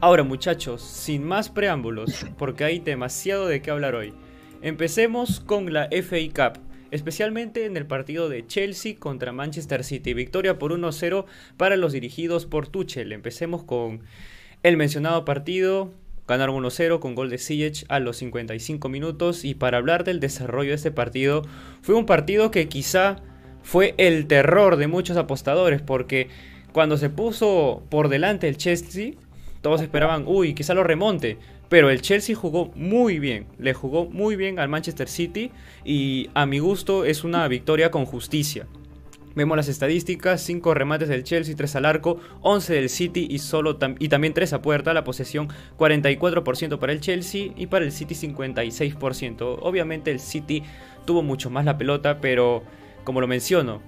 Ahora muchachos, sin más preámbulos, porque hay demasiado de qué hablar hoy. Empecemos con la FA Cup, especialmente en el partido de Chelsea contra Manchester City. Victoria por 1-0 para los dirigidos por Tuchel. Empecemos con el mencionado partido. Ganaron 1-0 con gol de Ziyech a los 55 minutos. Y para hablar del desarrollo de este partido, fue un partido que quizá fue el terror de muchos apostadores, porque cuando se puso por delante el Chelsea, todos esperaban, uy, quizá lo remonte. Pero el Chelsea jugó muy bien, le jugó muy bien al Manchester City y a mi gusto es una victoria con justicia. Vemos las estadísticas, 5 remates del Chelsea, 3 al arco, 11 del City y, solo y también 3 a puerta, la posesión 44% para el Chelsea y para el City 56%. Obviamente el City tuvo mucho más la pelota, pero como lo menciono,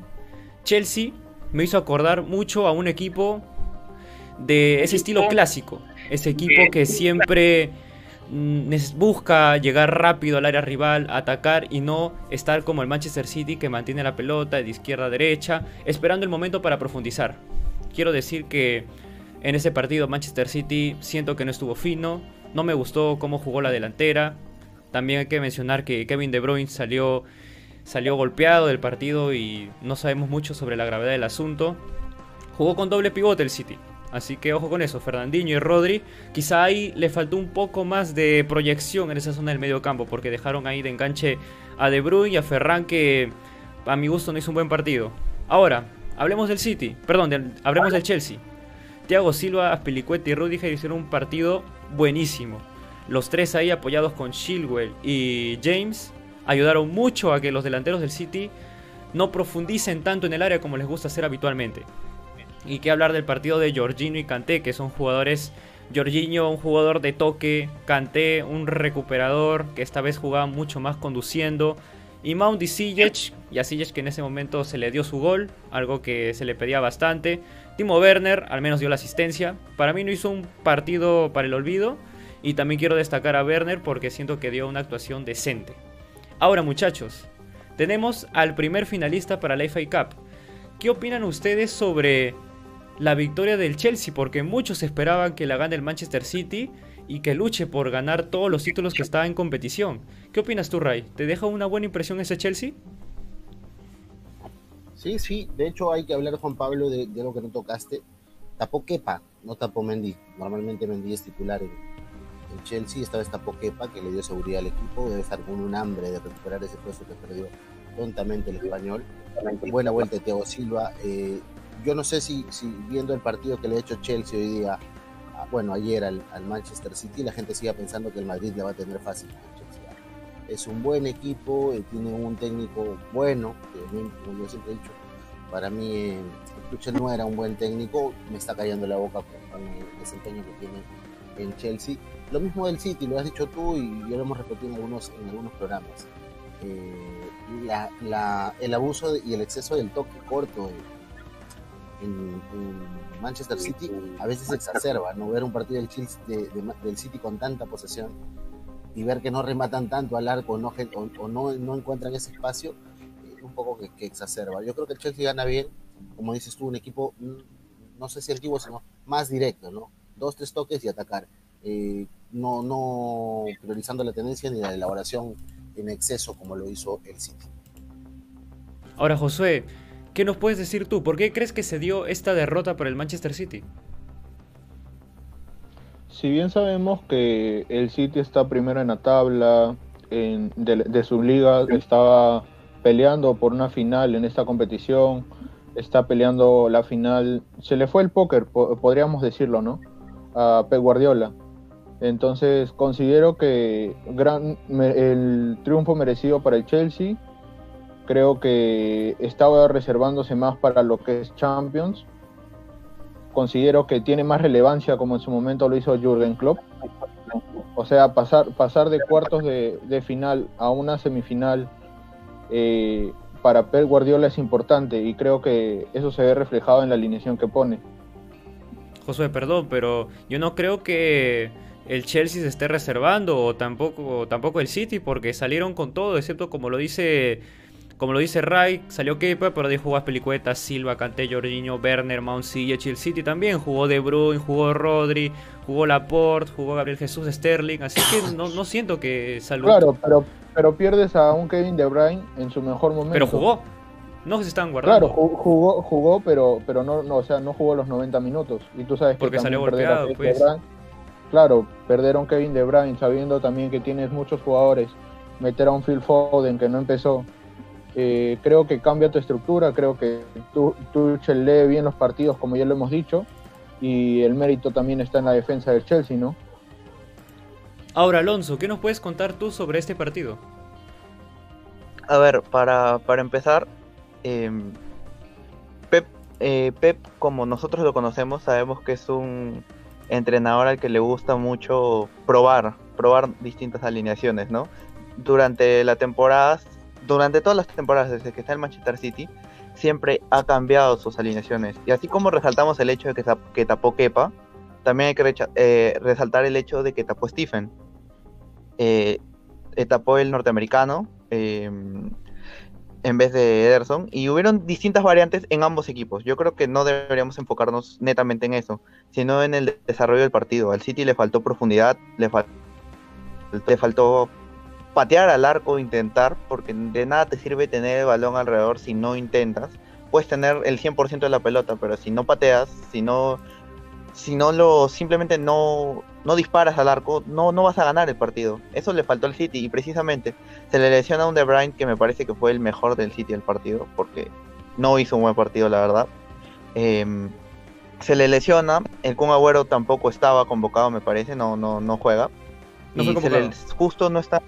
Chelsea me hizo acordar mucho a un equipo de ese estilo clásico, ese equipo que siempre mm, busca llegar rápido al área rival, atacar y no estar como el Manchester City que mantiene la pelota de izquierda a derecha, esperando el momento para profundizar. Quiero decir que en ese partido Manchester City siento que no estuvo fino, no me gustó cómo jugó la delantera. También hay que mencionar que Kevin De Bruyne salió, salió golpeado del partido y no sabemos mucho sobre la gravedad del asunto. Jugó con doble pivote el City. Así que ojo con eso, Fernandinho y Rodri. Quizá ahí le faltó un poco más de proyección en esa zona del medio campo, porque dejaron ahí de enganche a De Bruyne y a Ferran, que a mi gusto no hizo un buen partido. Ahora, hablemos del City, perdón, hablemos del Chelsea. Thiago Silva, Aspilicueta y Rudiger hicieron un partido buenísimo. Los tres ahí apoyados con Shilwell y James ayudaron mucho a que los delanteros del City no profundicen tanto en el área como les gusta hacer habitualmente. Y que hablar del partido de Jorginho y Kanté, que son jugadores. Jorginho, un jugador de toque. Kanté, un recuperador que esta vez jugaba mucho más conduciendo. Y Mount y Ziyech, y a Ziyech que en ese momento se le dio su gol, algo que se le pedía bastante. Timo Werner al menos dio la asistencia. Para mí no hizo un partido para el olvido. Y también quiero destacar a Werner porque siento que dio una actuación decente. Ahora muchachos, tenemos al primer finalista para la FA Cup. ¿Qué opinan ustedes sobre la victoria del Chelsea, porque muchos esperaban que la gane el Manchester City y que luche por ganar todos los títulos que está en competición. ¿Qué opinas tú, Ray? ¿Te deja una buena impresión ese Chelsea? Sí, sí, de hecho hay que hablar, Juan Pablo, de, algo que no tocaste. Tapó Kepa, no tapó Mendy. Normalmente Mendy es titular en, Chelsea, esta vez tapó Kepa, que le dio seguridad al equipo. Debe estar con un hambre de recuperar ese puesto que perdió tontamente el español. Buena vuelta de Thiago Silva. Eh, yo no sé si, si, viendo el partido que le ha hecho Chelsea hoy día, bueno, ayer al, Manchester City, la gente sigue pensando que el Madrid le va a tener fácil. Es un buen equipo, tiene un técnico bueno, como yo siempre he dicho, para mí eh, Tuchel no era un buen técnico, me está cayendo la boca con, el desempeño que tiene en Chelsea. Lo mismo del City, lo has dicho tú y yo lo hemos repetido en algunos, en algunos programas. Eh, la, el abuso y el exceso del toque corto en, Manchester City a veces se exacerba, ¿no? Ver un partido del, del City con tanta posesión y ver que no rematan tanto al arco no, o, no, no, encuentran ese espacio, eh, un poco que, exacerba. Yo creo que el Chelsea gana bien, como dices tú, un equipo, mm, no sé si antiguo, sino más directo, ¿no? Dos, tres toques y atacar. Eh, no, no priorizando la tendencia ni la elaboración en exceso como lo hizo el City. Ahora, Josué, ¿Qué nos puedes decir tú? ¿Por qué crees que se dio esta derrota por el Manchester City? Si bien sabemos que el City está primero en la tabla de, su liga, estaba peleando por una final en esta competición, está peleando la final, se le fue el póker, podríamos decirlo, ¿no? A Pep Guardiola. Entonces considero que gran, el triunfo merecido para el Chelsea creo que estaba reservándose más para lo que es Champions. Considero que tiene más relevancia como en su momento lo hizo Jürgen Klopp. O sea, pasar, de cuartos de, final a una semifinal eh, para Pep Guardiola es importante y creo que eso se ve reflejado en la alineación que pone. Josué, perdón, pero yo no creo que el Chelsea se esté reservando o tampoco, tampoco el City porque salieron con todo, excepto como lo dice como lo dice Ray, salió Kepa, pero de jugó Pelicueta, Silva, Canté, Jorginho, Werner, Mount el City también. Jugó De Bruyne, jugó Rodri, jugó Laporte, jugó Gabriel Jesús, Sterling. Así que no, no siento que salud. Claro, pero, pero pierdes a un Kevin De Bruyne en su mejor momento. Pero jugó. No se están guardando. Claro, jugó, jugó, pero, pero no, no, o sea, no jugó los 90 minutos. Y tú sabes que Porque salió golpeado, pues. claro, perder a un Kevin De Bruyne sabiendo también que tienes muchos jugadores, meter a un Phil Foden que no empezó eh, creo que cambia tu estructura, creo que tú, lee bien los partidos, como ya lo hemos dicho, y el mérito también está en la defensa del Chelsea, ¿no? Ahora, Alonso, ¿qué nos puedes contar tú sobre este partido? A ver, para, para empezar, em, Pep, eh, Pep, como nosotros lo conocemos, sabemos que es un entrenador al que le gusta mucho probar, probar distintas alineaciones, ¿no? Durante la temporada durante todas las temporadas desde que está en Manchester City, siempre ha cambiado sus alineaciones. Y así como resaltamos el hecho de que, tapó Kepa, también hay que eh, resaltar el hecho de que tapó Stephen. Eh, eh, tapó el norteamericano em, en vez de Ederson. Y hubieron distintas variantes en ambos equipos. Yo creo que no deberíamos enfocarnos netamente en eso, sino en el desarrollo del partido. Al City le faltó profundidad, le, le faltó patear al arco, intentar, porque de nada te sirve tener el balón alrededor si no intentas. Puedes tener el 100% de la pelota, pero si no pateas, si no, si no lo simplemente no, no disparas al arco, no, no vas a ganar el partido. Eso le faltó al City y precisamente se le lesiona a un De Bruyne que me parece que fue el mejor del City del partido, porque no hizo un buen partido, la verdad. Em, se le lesiona, el Kun Agüero tampoco estaba convocado, me parece, no, no, no juega. y justo no está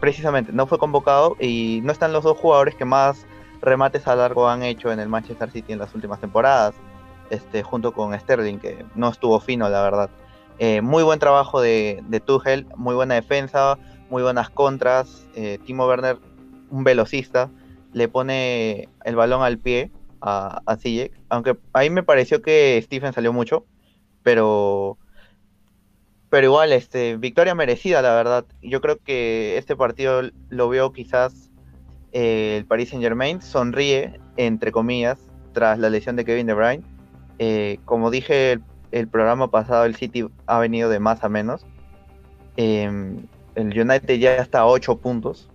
Precisamente, no fue convocado y no están los dos jugadores que más remates a largo han hecho en el Manchester City en las últimas temporadas, este, junto con Sterling, que no estuvo fino, la verdad. Eh, muy buen trabajo de, de, Tuchel, muy buena defensa, muy buenas contras. Eh, Timo Werner, un velocista, le pone el balón al pie a, a aunque ahí me pareció que Stephen salió mucho, pero pero igual, este, victoria merecida, la verdad. Yo creo que este partido lo veo quizás eh, el Paris Saint Germain sonríe, entre comillas, tras la lesión de Kevin De Bruyne. Eh, como dije el, programa pasado, el City ha venido de más a menos. Em, el United ya está a 8 puntos.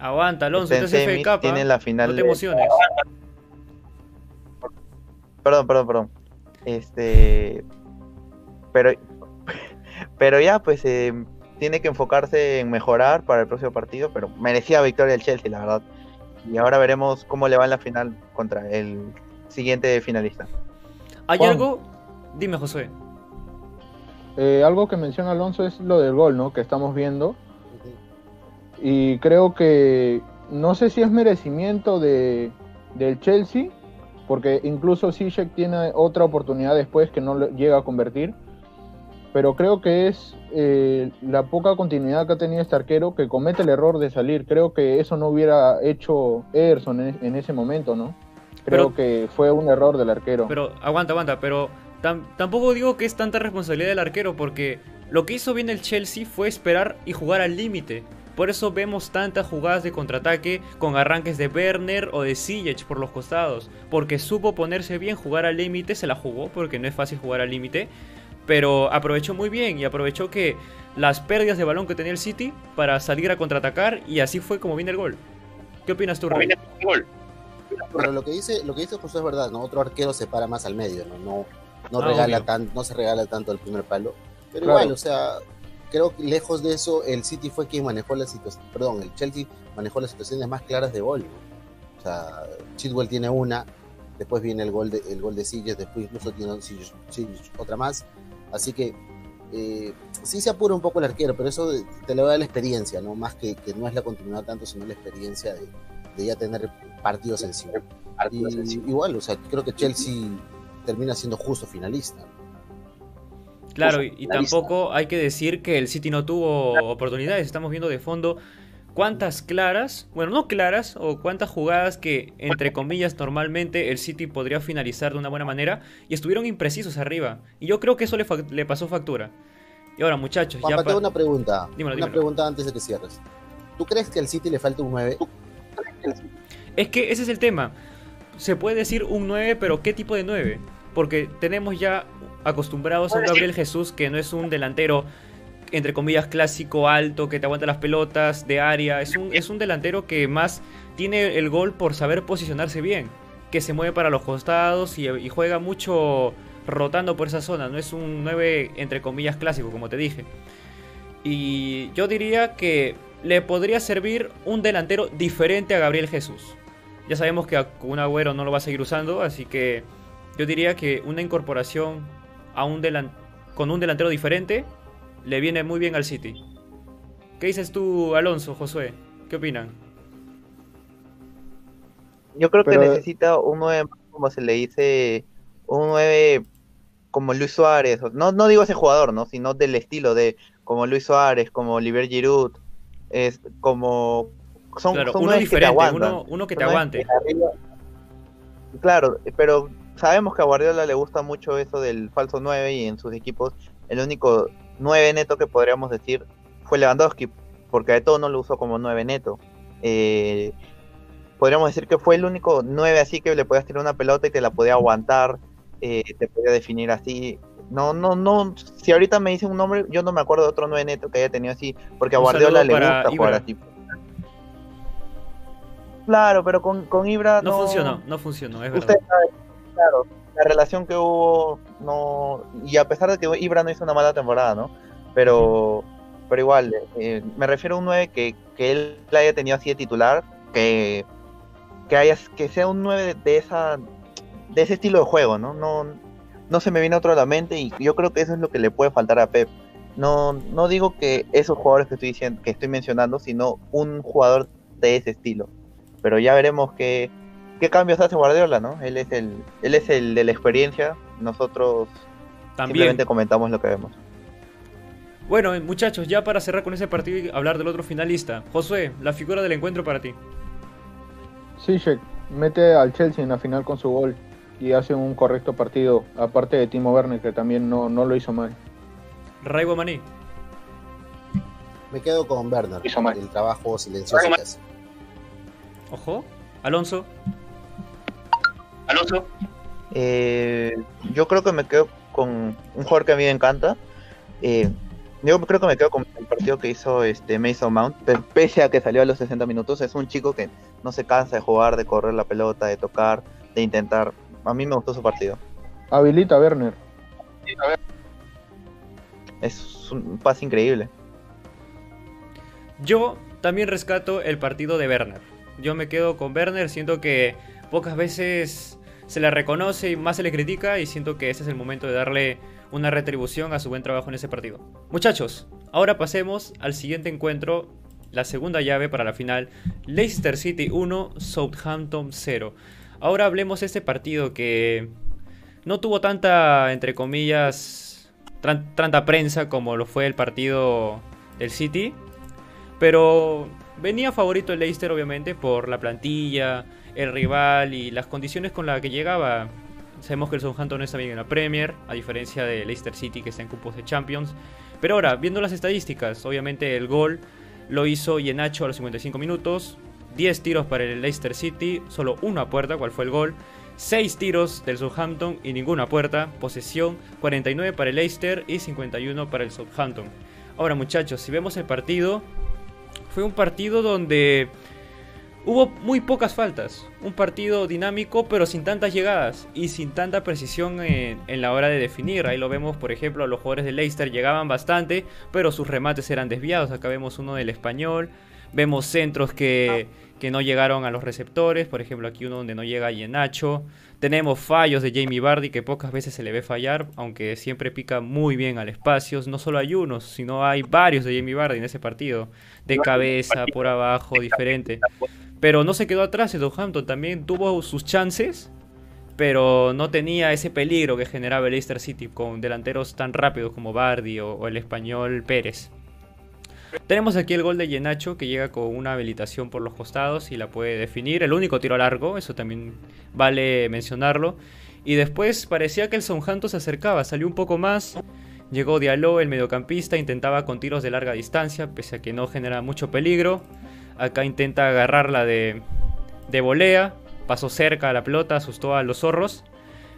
Aguanta, Alonso, Tiene la final. No te emociones. Perdón, perdón, perdón. Este. Pero pero ya, pues eh, tiene que enfocarse en mejorar para el próximo partido, pero merecía victoria el Chelsea, la verdad. Y ahora veremos cómo le va en la final contra el siguiente finalista. ¿Hay algo? Dime, José. Eh, algo que menciona Alonso es lo del gol, ¿no? Que estamos viendo. Y creo que no sé si es merecimiento de, del Chelsea, porque incluso Ziyech tiene otra oportunidad después que no llega a convertir pero creo que es eh, la poca continuidad que ha tenido este arquero que comete el error de salir. Creo que eso no hubiera hecho Ederson en, ese momento, ¿no? Creo que fue un error del arquero. Pero aguanta, aguanta, pero tampoco digo que es tanta responsabilidad del arquero porque lo que hizo bien el Chelsea fue esperar y jugar al límite. Por eso vemos tantas jugadas de contraataque con arranques de Werner o de Ziyech por los costados. Porque supo ponerse bien, jugar al límite, se la jugó porque no es fácil jugar al límite pero aprovechó muy bien y aprovechó que las pérdidas de balón que tenía el City para salir a contraatacar y así fue como viene el gol. ¿Qué opinas tú, Rey? Pero lo que dice, lo que dice José es verdad, ¿no? Otro arquero se para más al medio, ¿no? No, no, ah, regala tan, no se regala tanto el primer palo. Pero igual, o sea, creo que lejos de eso, el City fue quien manejó la situación, perdón, el Chelsea manejó las situaciones más claras de gol. O sea, Chilwell tiene una, después viene el gol de, el gol de Silles, después incluso tiene otra más. Así que eh, sí se apura un poco el arquero, pero eso te le va a dar la experiencia, ¿no? Más que, que no es la continuidad tanto, sino la experiencia de, ya tener partidos encima. Y, igual, o sea, creo que Chelsea termina siendo justo finalista. Claro, y, tampoco hay que decir que el City no tuvo oportunidades. Estamos viendo de fondo cuántas claras, bueno, no claras, o cuántas jugadas que, entre comillas, normalmente el City podría finalizar de una buena manera y estuvieron imprecisos arriba. Y yo creo que eso le, pasó factura. Y ahora, muchachos, ya. tengo una pregunta. una pregunta antes de que cierres. ¿Tú crees que al City le falta un 9? Es que ese es el tema. Se puede decir un 9, pero ¿qué tipo de 9? Porque tenemos ya acostumbrados a un Gabriel Jesús que no es un delantero, entre comillas, clásico, alto, que te aguanta las pelotas de área. Es un, es un delantero que más tiene el gol por saber posicionarse bien. Que se mueve para los costados y, juega mucho rotando por esa zona. No es un 9, entre comillas, clásico, como te dije. Y yo diría que le podría servir un delantero diferente a Gabriel Jesús. Ya sabemos que un Agüero no lo va a seguir usando, así que yo diría que una incorporación a un con un delantero diferente le viene muy bien al City. ¿Qué dices tú, Alonso, Josué? ¿Qué opinan? Yo creo que necesita un 9, como se le dice, un 9 como Luis Suárez. No, no digo ese jugador, ¿no? Sino del estilo de como Luis Suárez, como Oliver Giroud, es como son, uno diferente, uno, que te aguante. claro, pero sabemos que a Guardiola le gusta mucho eso del falso 9 y en sus equipos el único 9 neto que podríamos decir fue Lewandowski, porque de todo no lo usó como 9 neto. Eh, podríamos decir que fue el único 9 así que le podías tirar una pelota y te la podía aguantar, eh, te podía definir así. No, no, no. Si ahorita me dicen un nombre, yo no me acuerdo de otro 9 neto que haya tenido así, porque a Guardiola le gusta jugar así. Claro, pero con, con Ibra no, funcionó, no funcionó, es verdad. claro, la relación que hubo no y a pesar de que Ibra no hizo una mala temporada, ¿no? Pero pero igual, eh, me refiero a un 9 que, que él haya tenido así de titular, que que haya que sea un 9 de esa de ese estilo de juego, ¿no? No no se me viene otro a la mente y yo creo que eso es lo que le puede faltar a Pep. No, no digo que esos jugadores que estoy diciendo, que estoy mencionando, sino un jugador de ese estilo. Pero ya veremos qué, qué cambios hace Guardiola, ¿no? Él es el, él es el de la experiencia, nosotros También. simplemente comentamos lo que vemos. Bueno, muchachos, ya para cerrar con ese partido y hablar del otro finalista. Josué, la figura del encuentro para ti. Sí, mete al Chelsea en la final con su gol y hace un correcto partido, aparte de Timo Werner, que también no, no lo hizo mal. Raibo Maní. Me quedo con Werner, hizo mal. el trabajo silencioso que hace. Ojo, Alonso. Alonso. Eh, yo creo que me quedo con un jugador que a mí me encanta. Eh, yo creo que me quedo con el partido que hizo este Mason Mount, pese a que salió a los 60 minutos, es un chico que no se cansa de jugar, de correr la pelota, de tocar, de intentar a mí me gustó su partido. Habilita Werner. Es un pase increíble. Yo también rescato el partido de Werner. Yo me quedo con Werner, siento que pocas veces se le reconoce y más se le critica y siento que ese es el momento de darle una retribución a su buen trabajo en ese partido. Muchachos, ahora pasemos al siguiente encuentro, la segunda llave para la final, Leicester City 1, Southampton 0. Ahora hablemos de este partido que no tuvo tanta, entre comillas, tanta prensa como lo fue el partido del City. Pero venía favorito el Leicester, obviamente, por la plantilla, el rival y las condiciones con las que llegaba. Sabemos que el Southampton no está bien en la Premier, a diferencia de Leicester City que está en cupos de Champions. Pero ahora, viendo las estadísticas, obviamente el gol lo hizo Yenacho a los 55 minutos, 10 tiros para el Leicester City, solo una puerta, cual fue el gol. 6 tiros del Southampton y ninguna puerta. Posesión 49 para el Leicester y 51 para el Southampton. Ahora muchachos, si vemos el partido, fue un partido donde hubo muy pocas faltas. Un partido dinámico pero sin tantas llegadas y sin tanta precisión en, en, la hora de definir. Ahí lo vemos, por ejemplo, los jugadores del Leicester llegaban bastante, pero sus remates eran desviados. Acá vemos uno del español. Vemos centros que, no llegaron a los receptores, por ejemplo aquí uno donde no llega Yenacho. Tenemos fallos de Jamie Bardi que pocas veces se le ve fallar, aunque siempre pica muy bien al espacio. No solo hay unos, sino hay varios de Jamie Bardi en ese partido. De cabeza, por abajo, diferente. Pero no se quedó atrás, Southampton también tuvo sus chances, pero no tenía ese peligro que generaba el Leicester City con delanteros tan rápidos como Bardi o el español Pérez. Tenemos aquí el gol de Yenacho que llega con una habilitación por los costados y la puede definir. El único tiro largo, eso también vale mencionarlo. Y después parecía que el Southampton se acercaba, salió un poco más. Llegó Diallo, el mediocampista, intentaba con tiros de larga distancia, pese a que no genera mucho peligro. Acá intenta agarrarla de, de volea, pasó cerca a la pelota, asustó a los zorros.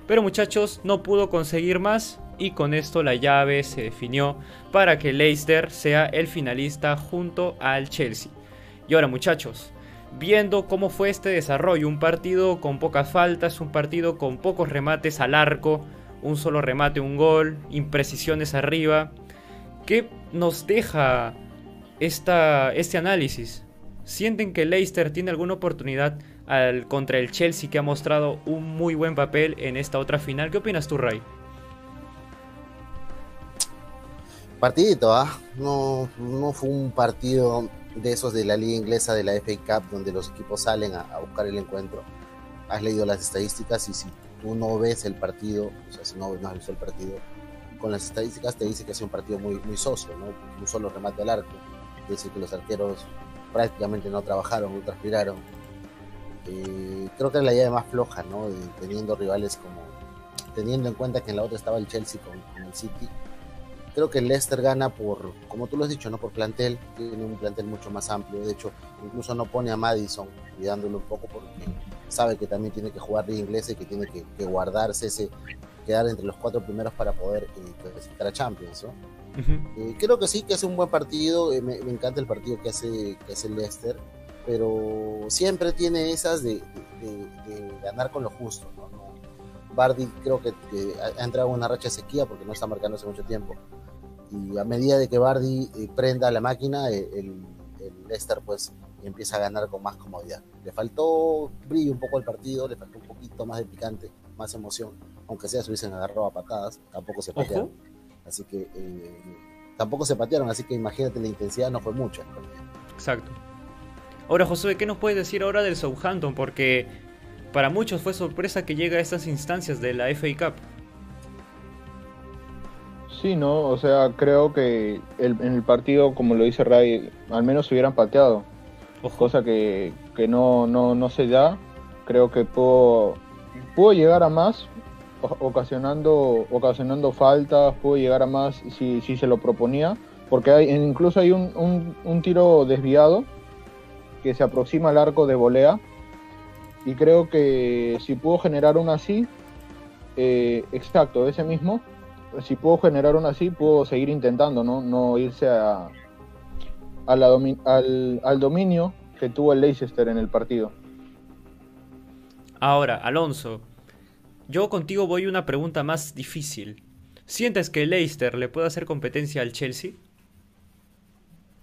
Pero muchachos, no pudo conseguir más y con esto la llave se definió para que Leicester sea el finalista junto al Chelsea. Y ahora muchachos, viendo cómo fue este desarrollo, un partido con pocas faltas, un partido con pocos remates al arco, un solo remate, un gol, imprecisiones arriba, ¿qué nos deja esta, este análisis? ¿Sienten que Leicester tiene alguna oportunidad al, contra el Chelsea que ha mostrado un muy buen papel en esta otra final? ¿Qué opinas tú, Ray? Partidito, ¿ah? No, no fue un partido de esos de la liga inglesa de la FA Cup donde los equipos salen a, buscar el encuentro. Has leído las estadísticas y si tú no ves el partido, o sea, si no, has visto el partido, con las estadísticas te dice que es un partido muy, muy soso, ¿no? Un solo remate al arco. Es decir, que los arqueros prácticamente no trabajaron, no transpiraron. Creo que es la idea más floja, ¿no? teniendo rivales como. Teniendo en cuenta que en la otra estaba el Chelsea con el City Creo que el Leicester gana por, como tú lo has dicho, no por plantel, tiene un plantel mucho más amplio. De hecho, incluso no pone a Madison, cuidándolo un poco porque sabe que también tiene que jugar de inglés y que tiene que, guardarse ese, quedar entre los cuatro primeros para poder eh, a Champions. Eh, creo que sí, que hace un buen partido. Eh, me, encanta el partido que hace, que hace Leicester, pero siempre tiene esas de, ganar con lo justo. ¿no? Bardi creo que, ha entrado en una racha de sequía porque no está marcando hace mucho tiempo y a medida de que Bardi eh, prenda la máquina, eh, el, el, Leicester pues empieza a ganar con más comodidad. Le faltó brillo un poco al partido, le faltó un poquito más de picante, más emoción, aunque sea se hubiesen agarrado a patadas, tampoco se patearon. Así que eh, tampoco se patearon, así que imagínate la intensidad no fue mucha. Exacto. Ahora José, ¿qué nos puedes decir ahora del Southampton? Porque para muchos fue sorpresa que llega a estas instancias de la FA Cup. Sí, no, o sea, creo que en el partido, como lo dice Ray, al menos se hubieran pateado. Cosa que, no, no, no se da. Creo que pudo, pudo llegar a más, ocasionando, ocasionando faltas, pudo llegar a más si, si se lo proponía. Porque hay, incluso hay un, un, tiro desviado que se aproxima al arco de volea. Y creo que si pudo generar uno así, eh, exacto, ese mismo, si puedo generar una así, puedo seguir intentando, ¿no? No irse a, al, al, dominio que tuvo el Leicester en el partido. Ahora, Alonso, yo contigo voy una pregunta más difícil. ¿Sientes que el Leicester le puede hacer competencia al Chelsea?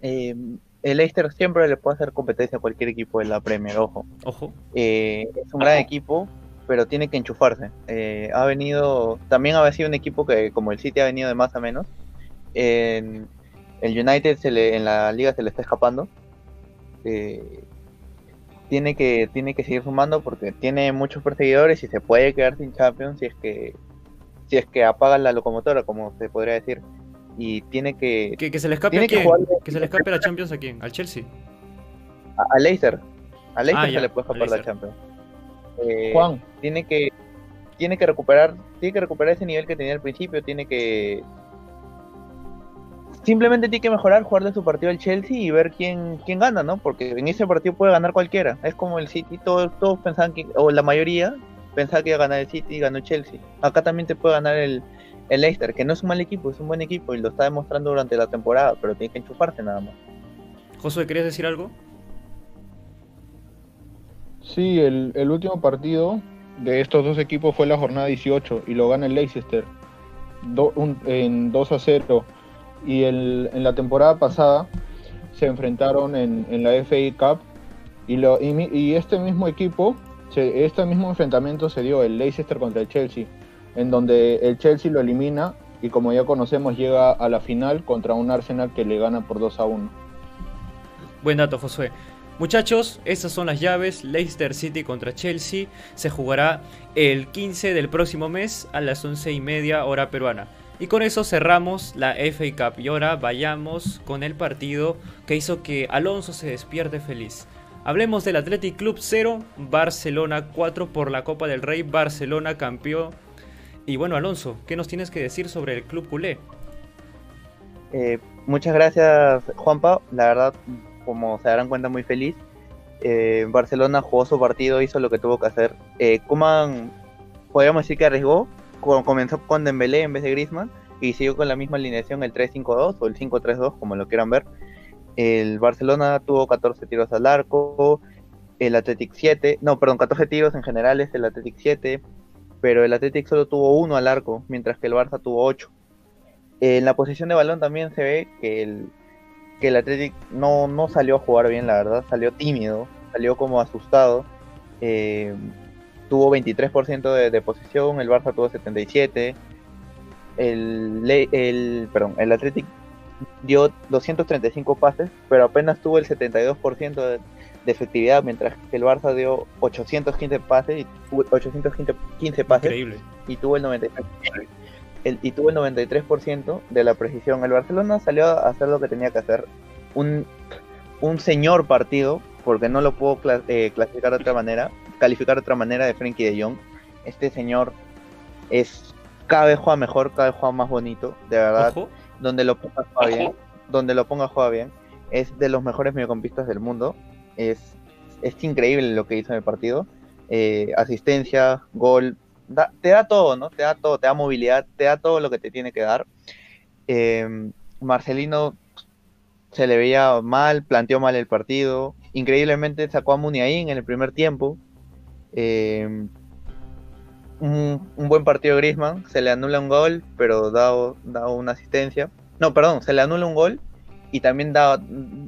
Eh, el Leicester siempre le puede hacer competencia a cualquier equipo de la Premier, ojo. Ojo. Eh, es un gran equipo, pero tiene que enchufarse. Eh, ha venido, también ha sido un equipo que como el City ha venido de más a menos. En, el United se le, en la liga se le está escapando. Eh, tiene que tiene que seguir sumando porque tiene muchos perseguidores y se puede quedar sin Champions si es que si es que apaga la locomotora como se podría decir. Y tiene que que, se le escape a quién? que, se le escape la Champions a quién al Chelsea. A, Leicester. A Leicester ah, se le puede escapar la Champions. Eh, Juan. Tiene que, tiene que recuperar, tiene que recuperar ese nivel que tenía al principio, tiene que simplemente tiene que mejorar, jugar de su partido al Chelsea y ver quién, quién gana, ¿no? Porque en ese partido puede ganar cualquiera. Es como el City, todos, todos pensaban que, o la mayoría pensaba que iba a ganar el City y ganó el Chelsea. Acá también te puede ganar el, el Leicester, que no es un mal equipo, es un buen equipo y lo está demostrando durante la temporada, pero tiene que enchufarse nada más. Josué, ¿querías decir algo? Sí, el, último partido de estos dos equipos fue la jornada 18 y lo gana el Leicester en 2 a 0. Y en la temporada pasada se enfrentaron en, la FA Cup y, lo, y, este mismo equipo, este mismo enfrentamiento se dio el Leicester contra el Chelsea, en donde el Chelsea lo elimina y como ya conocemos llega a la final contra un Arsenal que le gana por 2 a 1. Buen dato, Josué. Muchachos, estas son las llaves. Leicester City contra Chelsea. Se jugará el 15 del próximo mes a las 11 y media hora peruana. Y con eso cerramos la FA Cup. Y ahora vayamos con el partido que hizo que Alonso se despierte feliz. Hablemos del Athletic Club 0, Barcelona 4 por la Copa del Rey. Barcelona campeón. Y bueno, Alonso, ¿qué nos tienes que decir sobre el club culé? Eh, muchas gracias, Juanpa. La verdad, como se darán cuenta, muy feliz. Eh, Barcelona jugó su partido, hizo lo que tuvo que hacer. Eh, Kuman, podríamos decir que arriesgó, comenzó con Dembélé en vez de Griezmann y siguió con la misma alineación el 3-5-2 o el 5-3-2, como lo quieran ver. El Barcelona tuvo 14 tiros al arco, el Athletic 7, no, perdón, 14 tiros en general es el Athletic 7, pero el Athletic solo tuvo uno al arco, mientras que el Barça tuvo 8. En la posición de balón también se ve que el, que el Athletic no, no salió a jugar bien, la verdad, salió tímido, salió como asustado. Eh, tuvo 23% de, de, posesión, el Barça tuvo 77%. El, el, perdón, el Athletic dio 235 pases, pero apenas tuvo el 72% de, de, efectividad, mientras que el Barça dio 815 pases y 815 pases Increíble. y tuvo el 93% el, y tuvo el 93% de la precisión. El Barcelona salió a hacer lo que tenía que hacer. Un, un señor partido, porque no lo puedo eh, clasificar de otra manera, calificar de otra manera de Frenkie de Jong. Este señor es cada vez juega mejor, cada vez juega más bonito, de verdad. Ojo. Donde lo ponga juega bien, donde lo ponga juega bien. Es de los mejores mediocampistas del mundo. Es, es increíble lo que hizo en el partido. Eh, asistencia, gol, Da, te da todo, ¿no? Te da todo, te da movilidad, te da todo lo que te tiene que dar. Eh, Marcelino se le veía mal, planteó mal el partido. Increíblemente sacó a Muniain en el primer tiempo. Eh, un, buen partido de Griezmann, se le anula un gol, pero da, da una asistencia. No, perdón, se le anula un gol y también da,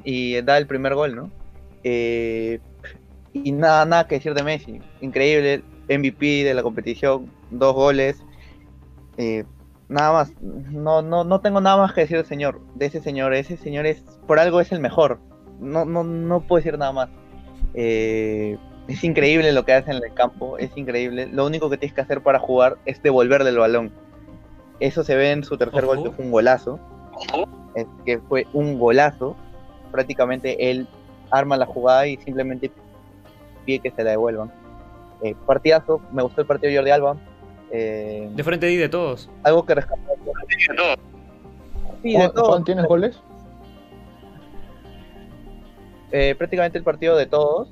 y da el primer gol, ¿no? Eh, y nada, nada que decir de Messi. Increíble, MVP de la competición, dos goles. Eh, nada más, no, no, no tengo nada más que decir del señor, de ese señor, ese señor es, por algo es el mejor, no, no, no puedo decir nada más. Eh, es increíble lo que hace en el campo, es increíble. Lo único que tienes que hacer para jugar es devolverle el balón. Eso se ve en su tercer Ojo. gol, que fue un golazo. Es que fue un golazo. Prácticamente él arma la jugada y simplemente pide que se la devuelvan. Eh, partidazo, me gustó el partido de Jordi Alba. Eh, de frente de, de todos. Algo que rescatar. Sí, de todos. Juan, ¿tienes goles? Eh, prácticamente el partido de todos,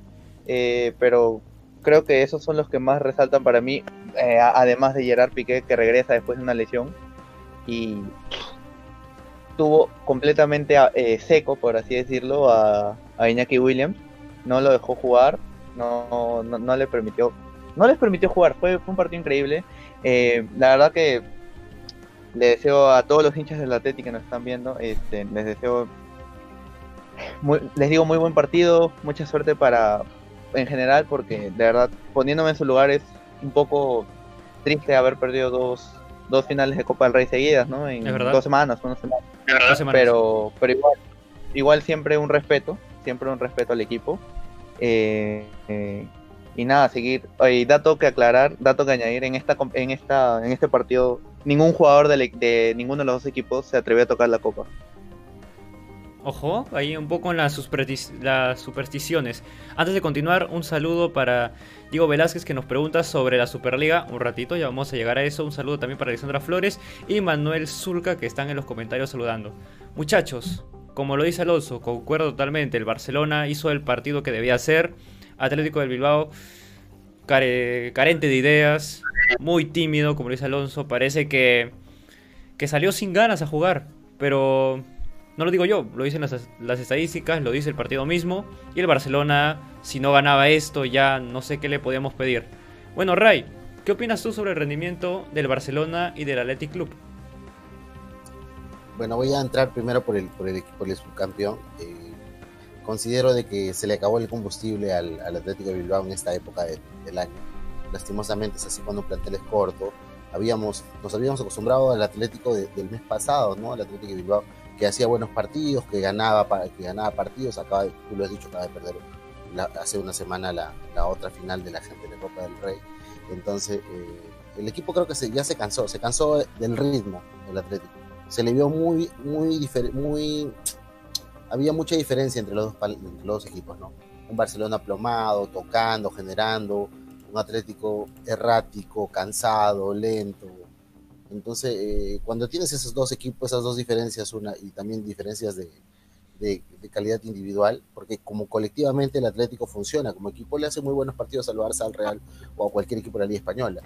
eh, pero creo que esos son los que más resaltan para mí, eh, además de Gerard Piqué que regresa después de una lesión. Y tuvo completamente eh, seco, por así decirlo, a, a, Iñaki Williams, no lo dejó jugar, no, no, no le permitió, no les permitió jugar, fue, un partido increíble, la verdad que le deseo a todos los hinchas del Atlético que nos están viendo, este, les deseo les digo muy buen partido, mucha suerte para en general porque de verdad poniéndome en su lugar es un poco triste haber perdido dos, dos finales de Copa del Rey seguidas, ¿no? En dos semanas, una semana. Dos semanas. Pero, pero igual, igual siempre un respeto, siempre un respeto al equipo. Eh, eh, y nada, seguir. Y dato que aclarar, dato que añadir, en esta en esta en este partido ningún jugador de, de ninguno de los dos equipos se atrevió a tocar la copa. Ojo, ahí un poco en las, supersticiones. Antes de continuar, un saludo para Diego Velázquez que nos pregunta sobre la Superliga. Un ratito, ya vamos a llegar a eso. Un saludo también para Alexandra Flores y Manuel Zulca que están en los comentarios saludando. Muchachos, como lo dice Alonso, concuerdo totalmente. El Barcelona hizo el partido que debía hacer. Atlético del Bilbao, care, carente de ideas, muy tímido, como lo dice Alonso. Parece que, que salió sin ganas a jugar, pero no lo digo yo, lo dicen las, las, estadísticas, lo dice el partido mismo. Y el Barcelona, si no ganaba esto, ya no sé qué le podíamos pedir. Bueno, Ray, ¿qué opinas tú sobre el rendimiento del Barcelona y del Athletic Club? Bueno, voy a entrar primero por el, por el equipo del subcampeón. Eh, considero de que se le acabó el combustible al, Atlético de Bilbao en esta época de, del año. Lastimosamente es así cuando un plantel es corto. Habíamos, nos habíamos acostumbrado al Atlético de, del mes pasado, ¿no? Al Atlético de Bilbao que hacía buenos partidos, que ganaba, que ganaba partidos, acaba, tú lo has dicho, acaba de perder hace una semana la, otra final de la gente de la Copa del Rey. Entonces, eh, el equipo creo que se, ya se cansó, se cansó del ritmo del Atlético. Se le vio muy, muy diferente, muy... Había mucha diferencia entre los, dos, entre los dos equipos, ¿no? Un Barcelona plomado, tocando, generando, un Atlético errático, cansado, lento, entonces, eh, cuando tienes esos dos equipos, esas dos diferencias, una y también diferencias de, calidad individual, porque como colectivamente el Atlético funciona, como equipo le hace muy buenos partidos al Barça, al Real o a cualquier equipo de la Liga Española,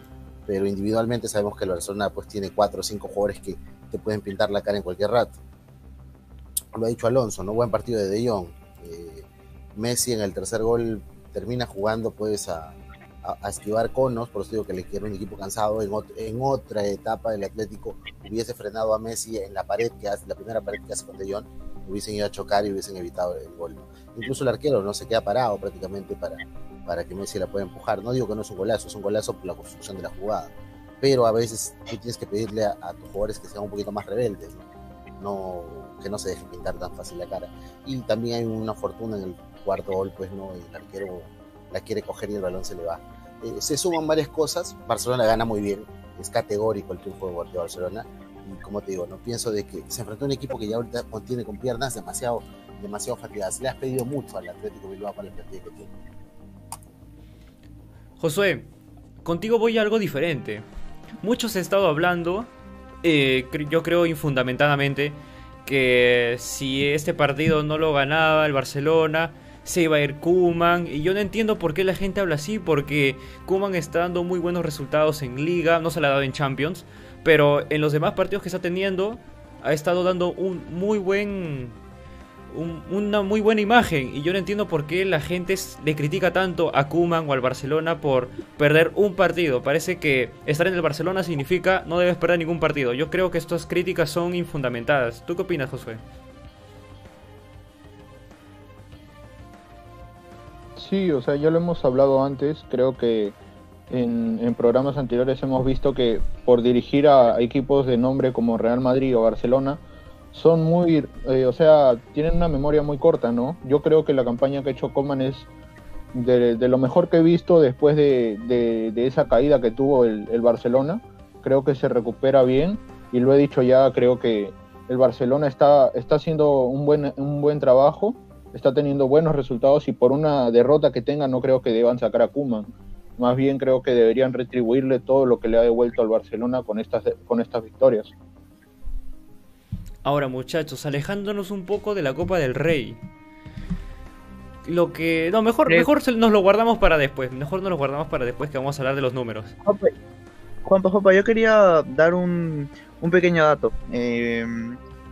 pero individualmente sabemos que el Barcelona pues tiene cuatro o cinco jugadores que te pueden pintar la cara en cualquier rato. Lo ha dicho Alonso, ¿no? Buen partido de De Jong. Eh, Messi en el tercer gol termina jugando pues a, a, esquivar conos, por eso digo que le quiero un equipo cansado. En, en, otra etapa del Atlético hubiese frenado a Messi en la pared que hace, la primera pared que hace con De Jong, hubiesen ido a chocar y hubiesen evitado el gol. Incluso el arquero no se queda parado prácticamente para, para que Messi la pueda empujar. No digo que no es un golazo, es un golazo por la construcción de la jugada. Pero a veces tú tienes que pedirle a, tus jugadores que sean un poquito más rebeldes, ¿no? que no se dejen pintar tan fácil la cara. Y también hay una fortuna en el cuarto gol, pues no, el arquero la quiere coger y el balón se le va. Eh, se suman varias cosas, Barcelona gana muy bien, es categórico el triunfo de Barcelona, y como te digo, no pienso de que se enfrentó a un equipo que ya ahorita contiene con piernas demasiado, demasiado fatigadas. Le has pedido mucho al Atlético Bilbao para el partido que tiene. Josué, contigo voy a algo diferente. Muchos han estado hablando, eh, yo creo infundamentalmente, que si este partido no lo ganaba el Barcelona, se iba a ir Kuman. Y yo no entiendo por qué la gente habla así, porque Kuman está dando muy buenos resultados en Liga, no se le ha dado en Champions, pero en los demás partidos que está teniendo, ha estado dando un muy buen. una muy buena imagen. Y yo no entiendo por qué la gente le critica tanto a Kuman o al Barcelona por perder un partido. Parece que estar en el Barcelona significa no debes perder ningún partido. Yo creo que estas críticas son infundamentadas. ¿Tú qué opinas, Josué? Sí, o sea, ya lo hemos hablado antes, creo que en, programas anteriores hemos visto que por dirigir a, equipos de nombre como Real Madrid o Barcelona, son muy, eh, o sea, tienen una memoria muy corta, ¿no? Yo creo que la campaña que ha hecho Coman es de, lo mejor que he visto después de, esa caída que tuvo el, el, Barcelona. Creo que se recupera bien y lo he dicho ya, creo que el Barcelona está, está haciendo un buen, un buen trabajo está teniendo buenos resultados y por una derrota que tenga no creo que deban sacar a Kuman. Más bien creo que deberían retribuirle todo lo que le ha devuelto al Barcelona con estas, con estas victorias. Ahora muchachos, alejándonos un poco de la Copa del Rey. Lo que... No, mejor, mejor nos lo guardamos para después. Mejor nos lo guardamos para después que vamos a hablar de los números. Juanpa, Juanpa, yo quería dar un, un pequeño dato. Eh,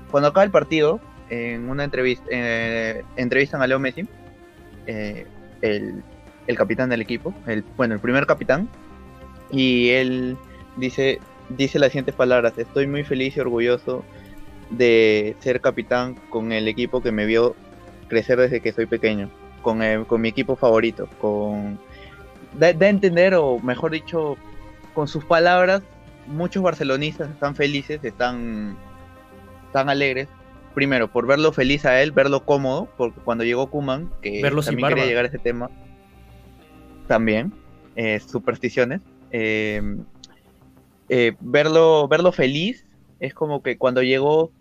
cuando acaba el partido, en una entrevista, eh, entrevistan a Leo Messi, eh, el, capitán del equipo, el, bueno, el primer capitán, y él dice, dice las siguientes palabras, estoy muy feliz y orgulloso de ser capitán con el equipo que me vio crecer desde que soy pequeño, con, con mi equipo favorito, con... Da, entender, o mejor dicho, con sus palabras, muchos barcelonistas están felices, están, están alegres primero, por verlo feliz a él, verlo cómodo, porque cuando llegó Kuman, que también quería llegar a ese tema, también, eh, supersticiones, em, eh, verlo, verlo feliz es como que cuando llegó,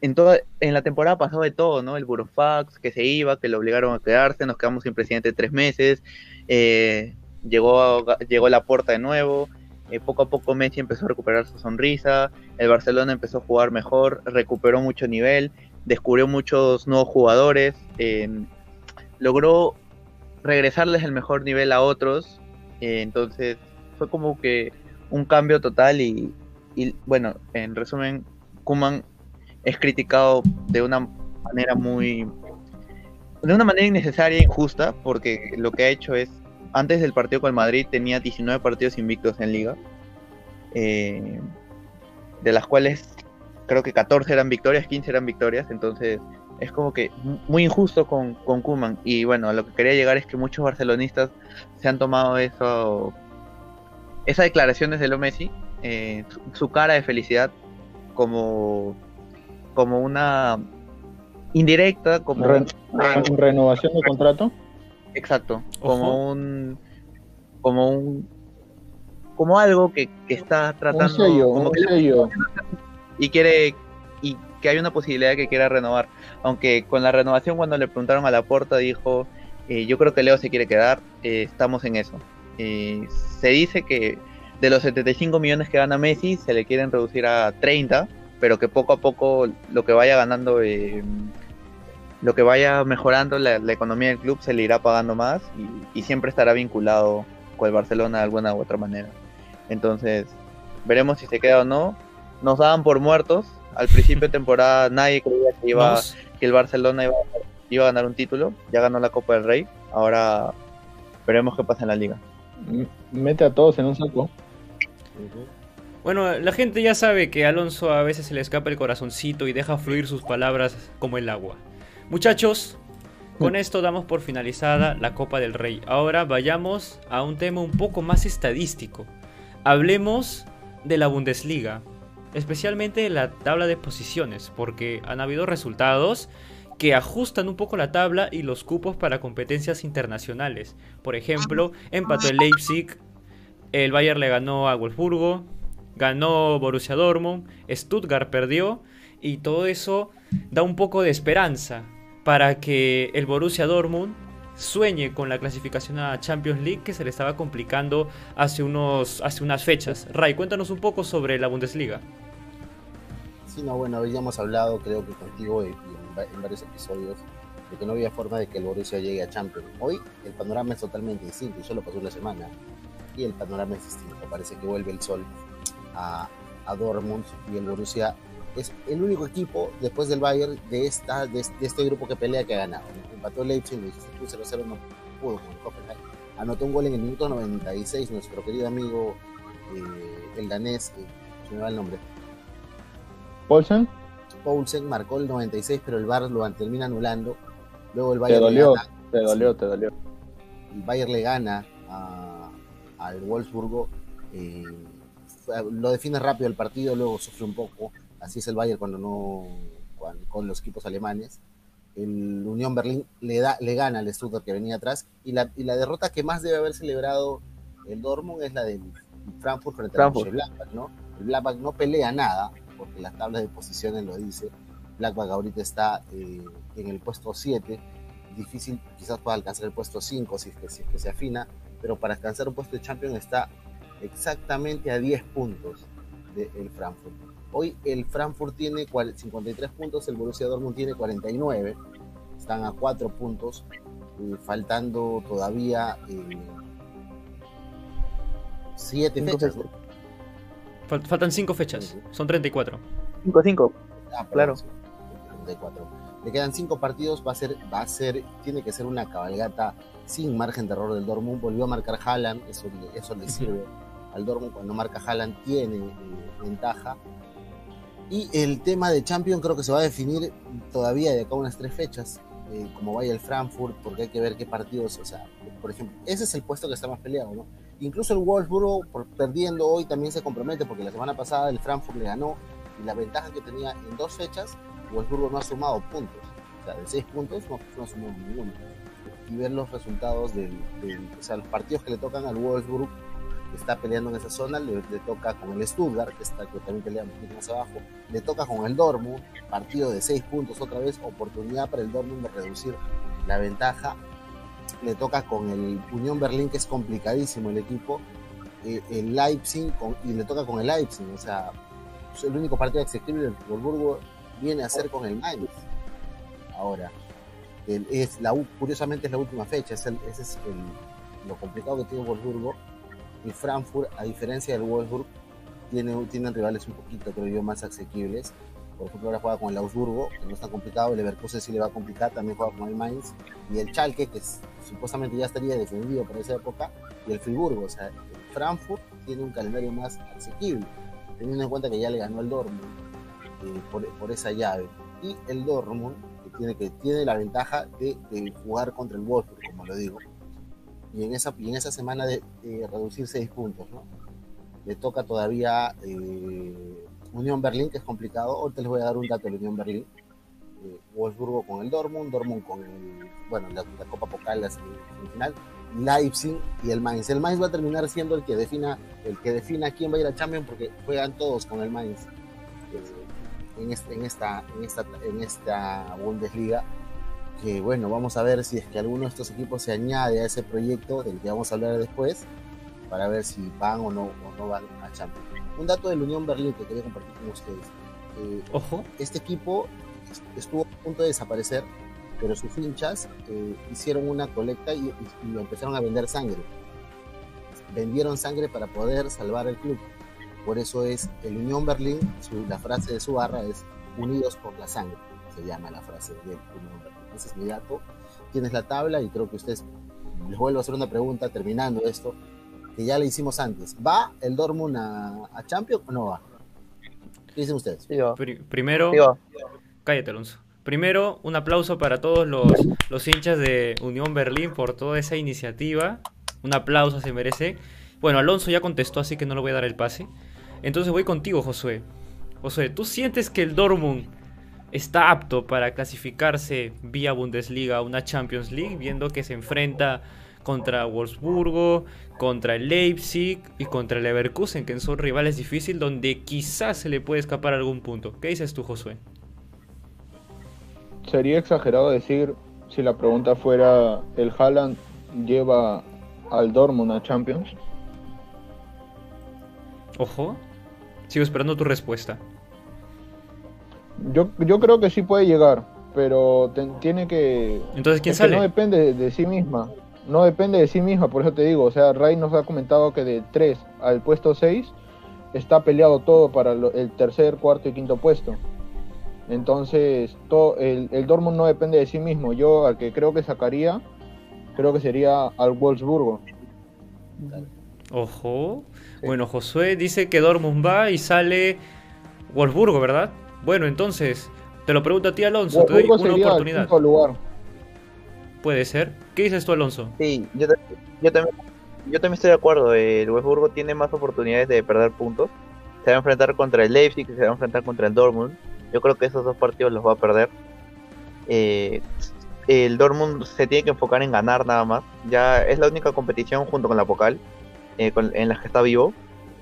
en, toda, en la temporada pasó de todo, ¿no? El Burofax, que se iba, que lo obligaron a quedarse, nos quedamos sin presidente tres meses, eh, llegó, llegó la puerta de nuevo, eh, poco a poco Messi empezó a recuperar su sonrisa, el Barcelona empezó a jugar mejor, recuperó mucho nivel, descubrió muchos nuevos jugadores, logró regresarles el mejor nivel a otros, eh, entonces fue como que un cambio total y, bueno, en resumen, Kuman es criticado de una manera muy de una manera innecesaria e injusta porque lo que ha hecho es antes del partido con Madrid tenía 19 partidos invictos en liga, eh, de las cuales creo que 14 eran victorias, 15 eran victorias, entonces es como que muy injusto con, con Kuman. Y bueno, lo que quería llegar es que muchos barcelonistas se han tomado eso, esa declaración desde lo Messi, eh, su, cara de felicidad como, como una indirecta, como renovación de contrato. Exacto, como un como un como algo que, está tratando como y quiere y que hay una posibilidad que quiera renovar, aunque con la renovación cuando le preguntaron a la puerta dijo eh, yo creo que Leo se quiere quedar, eh, estamos en eso. Eh, se dice que de los 75 millones que gana Messi se le quieren reducir a 30, pero que poco a poco lo que vaya ganando lo que vaya mejorando la, economía del club se le irá pagando más y, siempre estará vinculado con el Barcelona de alguna u otra manera. Entonces, veremos si se queda o no. Nos daban por muertos. Al principio de temporada nadie creía que, iba, que el Barcelona iba, iba a ganar un título. Ya ganó la Copa del Rey. Ahora veremos qué pasa en la liga. Mete a todos en un saco. Bueno, la gente ya sabe que a Alonso a veces se le escapa el corazoncito y deja fluir sus palabras como el agua. Muchachos, con esto damos por finalizada la Copa del Rey. Ahora vayamos a un tema un poco más estadístico. Hablemos de la Bundesliga, especialmente de la tabla de posiciones, porque han habido resultados que ajustan un poco la tabla y los cupos para competencias internacionales. Por ejemplo, empató el Leipzig, el Bayern le ganó a Wolfsburgo, ganó Borussia Dortmund, Stuttgart perdió y todo eso da un poco de esperanza para que el Borussia Dortmund sueñe con la clasificación a Champions League que se le estaba complicando hace, unos, hace unas fechas. Ray, cuéntanos un poco sobre la Bundesliga. Sí, no, bueno, habíamos hablado, creo que contigo en, varios episodios, de que no había forma de que el Borussia llegue a Champions. Hoy el panorama es totalmente distinto, solo pasó una semana, y el panorama es distinto. Parece que vuelve el sol a, a Dortmund y el Borussia es el único equipo después del Bayern de, esta, de, este grupo que pelea que ha ganado. Empató Leipzig, lo dijiste tú, 0-0 no pudo con Copenhagen. Anotó un gol en el minuto 96 nuestro querido amigo eh, el danés, eh, se me va el nombre. Paulsen. Paulsen marcó el 96, pero el VAR lo termina anulando. Luego el Bayern te dolió, te dolió, te dolió. El Bayern le gana al Wolfsburgo. Eh, lo define rápido el partido, luego sufre un poco así es el Bayern cuando no con los equipos alemanes. El Unión Berlín le, da, le gana al Stuttgart que venía atrás y la, y la derrota que más debe haber celebrado el Dortmund es la del Frankfurt frente al Blackback, ¿no? El Blackback no pelea nada porque las tablas de posiciones lo dice. Blackback ahorita está eh, en el puesto 7, difícil quizás pueda alcanzar el puesto 5 si es que, si es que se afina, pero para alcanzar un puesto de Champions está exactamente a 10 puntos del Frankfurt. Hoy el Frankfurt tiene 53 puntos, el Borussia Dortmund tiene 49. Están a 4 puntos, eh, faltando todavía 7 eh, fechas. Faltan 5 fechas, son 34. 5, 5. Ah, claro. 34. Le quedan 5 partidos, va a ser, va a ser, tiene que ser una cabalgata sin margen de error del Dortmund. Volvió a marcar Haaland, eso, eso le sirve al Dortmund. Cuando marca Haaland tiene eh, ventaja y el tema de Champions creo que se va a definir todavía de acá a unas tres fechas, eh, como vaya el Frankfurt, porque hay que ver qué partidos, o sea, por ejemplo, ese es el puesto que está más peleado, ¿no? Incluso el Wolfsburgo, por, perdiendo hoy, también se compromete, porque la semana pasada el Frankfurt le ganó, y la ventaja que tenía en dos fechas, Wolfsburgo no ha sumado puntos, o sea, de seis puntos no, ha sumado ninguno. Y ver los resultados del, o sea, los partidos que le tocan al Wolfsburg está peleando en esa zona, le, toca con el Stuttgart, que, está, que también pelea un poquito más abajo, le toca con el Dortmund, partido de 6 puntos otra vez, oportunidad para el Dortmund de reducir la ventaja, le toca con el Unión Berlín, que es complicadísimo el equipo, eh, el Leipzig, y le toca con el Leipzig, o sea, el único partido accesible del Wolfsburgo viene a ser con el Mainz. Ahora, es la, curiosamente es la última fecha, ese es lo complicado que tiene Wolfsburgo y Frankfurt, a diferencia del Wolfsburg, tiene, tienen rivales un poquito, creo yo, más asequibles. Por ejemplo, ahora juega con el Augsburgo, que no es tan complicado. El Leverkusen sí le va a complicar, también juega con el Mainz. Y el Schalke, que supuestamente ya estaría defendido para esa época. Y el Friburgo, o sea, Frankfurt tiene un calendario más asequible, teniendo en cuenta que ya le ganó el Dortmund eh, por, esa llave. Y el Dortmund, que tiene, que tiene la ventaja de, de jugar contra el Wolfsburg, como lo digo y en esa, y en esa semana de, reducir seis puntos, ¿no? Le toca todavía eh, Unión Berlín, que es complicado. Ahorita les voy a dar un dato de Unión Berlín. Eh, Wolfsburgo con el Dortmund, Dortmund con el, bueno, la, Copa Pokal, la semifinal, Leipzig y el Mainz. El Mainz va a terminar siendo el que defina, el que defina quién va a ir a Champions porque juegan todos con el Mainz eh, en, este, en, esta, en, esta, en esta Bundesliga que bueno, vamos a ver si es que alguno de estos equipos se añade a ese proyecto del que vamos a hablar después, para ver si van o no, o no van a Champions. Un dato de la Unión Berlín que quería compartir con ustedes. Ojo. Este equipo estuvo a punto de desaparecer pero sus hinchas eh, hicieron una colecta y, y, empezaron a vender sangre. Vendieron sangre para poder salvar el club. Por eso es el Unión Berlín, la frase de su barra es Unidos por la sangre, se llama la frase de Unión Berlín. Ese es mi dato. Tienes la tabla y creo que ustedes, les vuelvo a hacer una pregunta terminando esto, que ya le hicimos antes. ¿Va el Dortmund a, a Champions o no va? ¿Qué dicen ustedes? primero, cállate Alonso. Primero, un aplauso para todos los, los hinchas de Unión Berlín por toda esa iniciativa. Un aplauso se merece. Bueno, Alonso ya contestó, así que no le voy a dar el pase. Entonces voy contigo, Josué. Josué, ¿tú sientes que el Dortmund está apto para clasificarse vía Bundesliga a una Champions League, viendo que se enfrenta contra Wolfsburgo, contra el Leipzig y contra el Leverkusen, que son rivales difíciles donde quizás se le puede escapar algún punto. ¿Qué dices tú, Josué? Sería exagerado decir si la pregunta fuera el Haaland lleva al Dortmund a Champions. Ojo, sigo esperando tu respuesta. Yo, yo creo que sí puede llegar, pero tiene que. Entonces, ¿quién sale? no depende de, sí misma. No depende de sí misma, por eso te digo. O sea, Ray nos ha comentado que de 3 al puesto 6 está peleado todo para el tercer, cuarto y quinto puesto. Entonces, todo, el, el Dortmund no depende de sí mismo. Yo al que creo que sacaría, creo que sería al Wolfsburgo. Ojo. Bueno, Josué dice que Dortmund va y sale Wolfsburgo, ¿verdad? Bueno, entonces, te lo pregunto a ti, Alonso. te doy una oportunidad. Lugar. Puede ser. ¿Qué dices tú, Alonso? Sí, yo, también, yo también estoy de acuerdo. El Wolfsburgo tiene más oportunidades de perder puntos. Se va a enfrentar contra el Leipzig, se va a enfrentar contra el Dortmund. Yo creo que esos dos partidos los va a perder. Eh, el Dortmund se tiene que enfocar en ganar nada más. Ya es la única competición junto con la Pocal eh, en la que está vivo.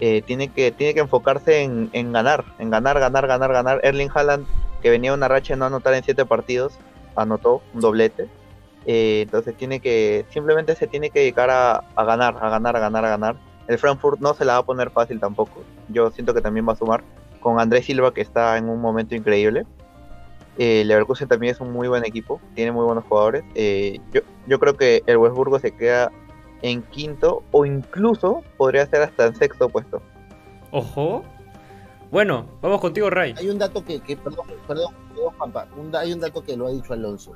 Eh, tiene, que, tiene que enfocarse en, ganar, en ganar, ganar, ganar, ganar. Erling Haaland, que venía una racha de no anotar en siete partidos, anotó un doblete. Eh, entonces tiene que, simplemente se tiene que dedicar a, ganar, a ganar, a ganar, a ganar. El Frankfurt no se la va a poner fácil tampoco. Yo siento que también va a sumar con Andrés Silva, que está en un momento increíble. Eh, Leverkusen también es un muy buen equipo, tiene muy buenos jugadores. yo, yo creo que el Westburgo se queda en quinto o incluso podría ser hasta en sexto puesto. Ojo. Bueno, vamos contigo, Ray. Hay un dato que, perdón, perdón, Juanpa, hay un dato que lo ha dicho Alonso.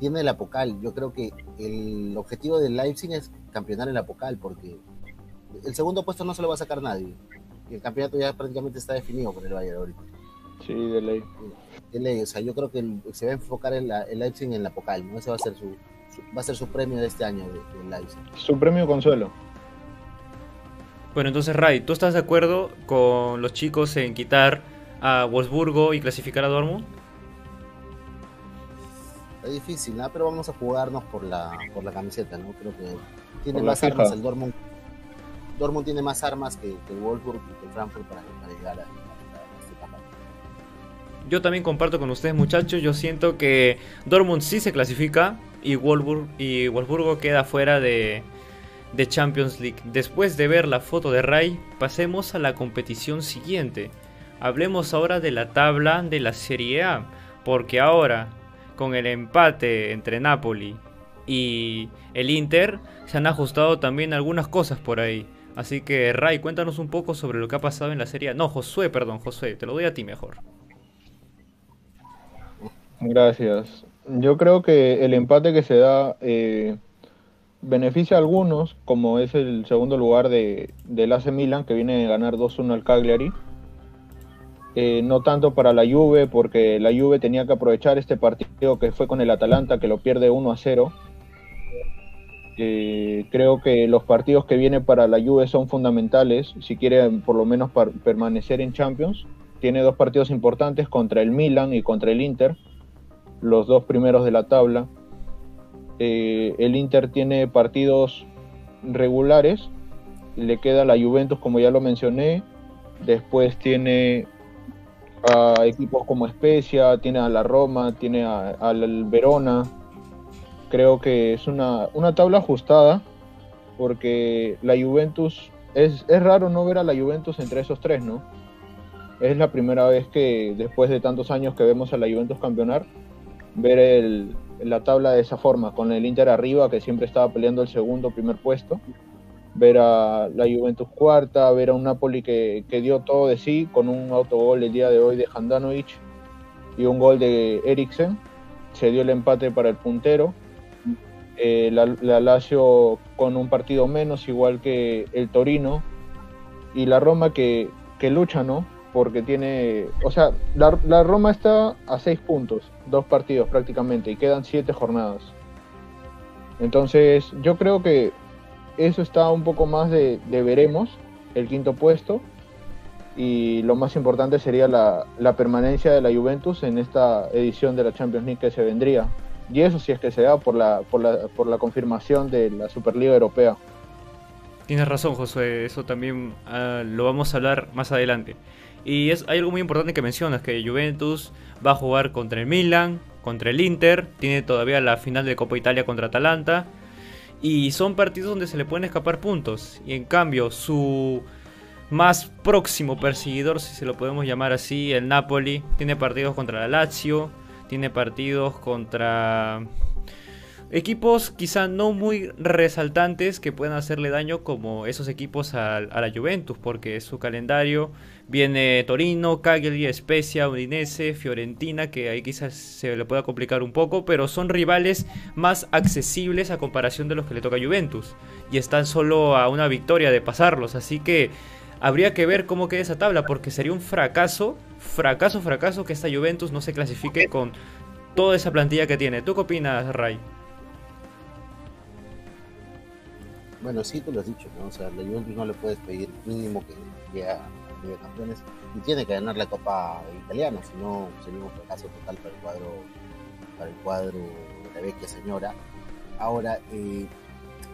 Tiene la Apocal. Yo creo que el objetivo del Leipzig es campeonar en la Apocal, porque el segundo puesto no se lo va a sacar nadie. El campeonato ya prácticamente está definido por el Bayern ahorita. Sí, de ley. De ley, o sea, yo creo que se va a enfocar en el Leipzig en la Apocal, ¿no? Ese va a ser su, va a ser su premio de este año de, de Su premio consuelo. Bueno, entonces Ray, ¿tú estás de acuerdo con los chicos en quitar a Wolfsburgo y clasificar a Dortmund? Es difícil, ¿no? pero vamos a jugarnos por la, por la camiseta, ¿no? Creo que tiene más armas el Dortmund. Dortmund tiene más armas que, el Wolfsburg y que el Frankfurt para, llegar a, yo también comparto con ustedes muchachos, yo siento que Dortmund sí se clasifica, y, Wolfsburgo queda fuera de, de Champions League. Después de ver la foto de Ray, pasemos a la competición siguiente. Hablemos ahora de la tabla de la Serie A, porque ahora, con el empate entre Napoli y el Inter, se han ajustado también algunas cosas por ahí. Así que Ray, cuéntanos un poco sobre lo que ha pasado en la Serie A. No, Josué, perdón, Josué, te lo doy a ti mejor. Gracias yo creo que el empate que se da eh, beneficia a algunos, como es el segundo lugar de, del AC Milan, que viene a ganar 2-1 al Cagliari. Eh, no tanto para la Juve, porque la Juve tenía que aprovechar este partido que fue con el Atalanta, que lo pierde 1 0. Eh, creo que los partidos que vienen para la Juve son fundamentales, si quiere por lo menos permanecer en Champions. Tiene dos partidos importantes contra el Milan y contra el Inter los dos primeros de la tabla. Eh, el Inter tiene partidos regulares, le queda la Juventus como ya lo mencioné, después tiene a equipos como Spezia, tiene a la Roma, tiene al Verona. Creo que es una, una, tabla ajustada porque la Juventus, es, es raro no ver a la Juventus entre esos tres, ¿no? Es la primera vez que después de tantos años que vemos a la Juventus campeonar ver la tabla de esa forma, con el Inter arriba, que siempre estaba peleando el segundo, primer puesto. Ver a la Juventus cuarta, ver a un Napoli que, que dio todo de sí, con un autogol el día de hoy de Handanovic y un gol de Eriksen. Se dio el empate para el puntero. Eh, la, la Lazio con un partido menos, igual que el Torino. Y la Roma que, que lucha, ¿no? Porque tiene, o sea, la, Roma está a seis puntos, dos partidos prácticamente, y quedan siete jornadas. Entonces, yo creo que eso está un poco más de, veremos, el quinto puesto, y lo más importante sería la, permanencia de la Juventus en esta edición de la Champions League que se vendría. Y eso si es que se da por la, por la, por la confirmación de la Superliga Europea. Tienes razón, José, eso también uh, lo vamos a hablar más adelante. Y es, hay algo muy importante que mencionas, que Juventus va a jugar contra el Milan, contra el Inter, tiene todavía la final de Copa Italia contra Atalanta. Y son partidos donde se le pueden escapar puntos. Y en cambio, su más próximo perseguidor, si se lo podemos llamar así, el Napoli, tiene partidos contra la Lazio, tiene partidos contra equipos quizá no muy resaltantes que puedan hacerle daño como esos equipos a, a la Juventus, porque su calendario Viene Torino, Cagliari, Spezia, Udinese, Fiorentina, que ahí quizás se le pueda complicar un poco, pero son rivales más accesibles a comparación de los que le toca a Juventus. Y están solo a una victoria de pasarlos, así que habría que ver cómo queda esa tabla, porque sería un fracaso, fracaso, fracaso que esta Juventus no se clasifique con toda esa plantilla que tiene. ¿Tú qué opinas, Ray? Bueno, sí, tú lo has dicho, ¿no? O sea, la Juventus no le puedes pedir mínimo que a de Campeones y tiene que ganar la Copa Italiana, si no sería un fracaso total para el cuadro para el cuadro de la vecchia señora. Ahora, eh,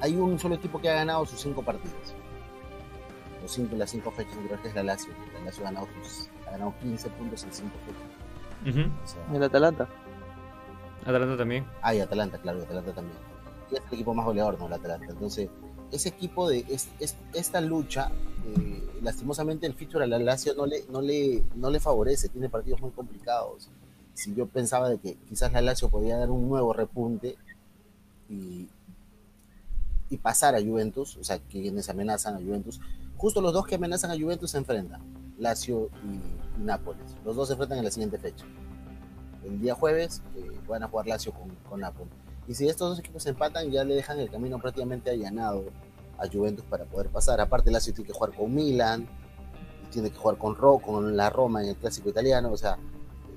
hay un solo equipo que ha ganado sus cinco partidos. Los cinco, las cinco fechas, creo que es la Lazio. La Lazio ha ganado, sus, ha ganado 15 puntos en cinco fechas. Uh -huh. o sea, el Atalanta. Atalanta también. Ah, y Atalanta, claro, Atalanta también. Y es el equipo más goleador, ¿no? El Atalanta. Entonces, ese equipo de es, es, esta lucha, eh, lastimosamente el feature a la Lazio no le, no, le, no le favorece, tiene partidos muy complicados. Si yo pensaba de que quizás la Lazio podía dar un nuevo repunte y, pasar a Juventus, o sea, quienes amenazan a Juventus, justo los dos que amenazan a Juventus se enfrentan, Lazio y, Nápoles. Los dos se enfrentan en la siguiente fecha. El día jueves eh, van a jugar Lazio con Nápoles. Y si estos dos equipos empatan, ya le dejan el camino prácticamente allanado a Juventus para poder pasar. Aparte, Lazio tiene que jugar con Milan, tiene que jugar con, Ro, con la Roma en el clásico italiano. O sea,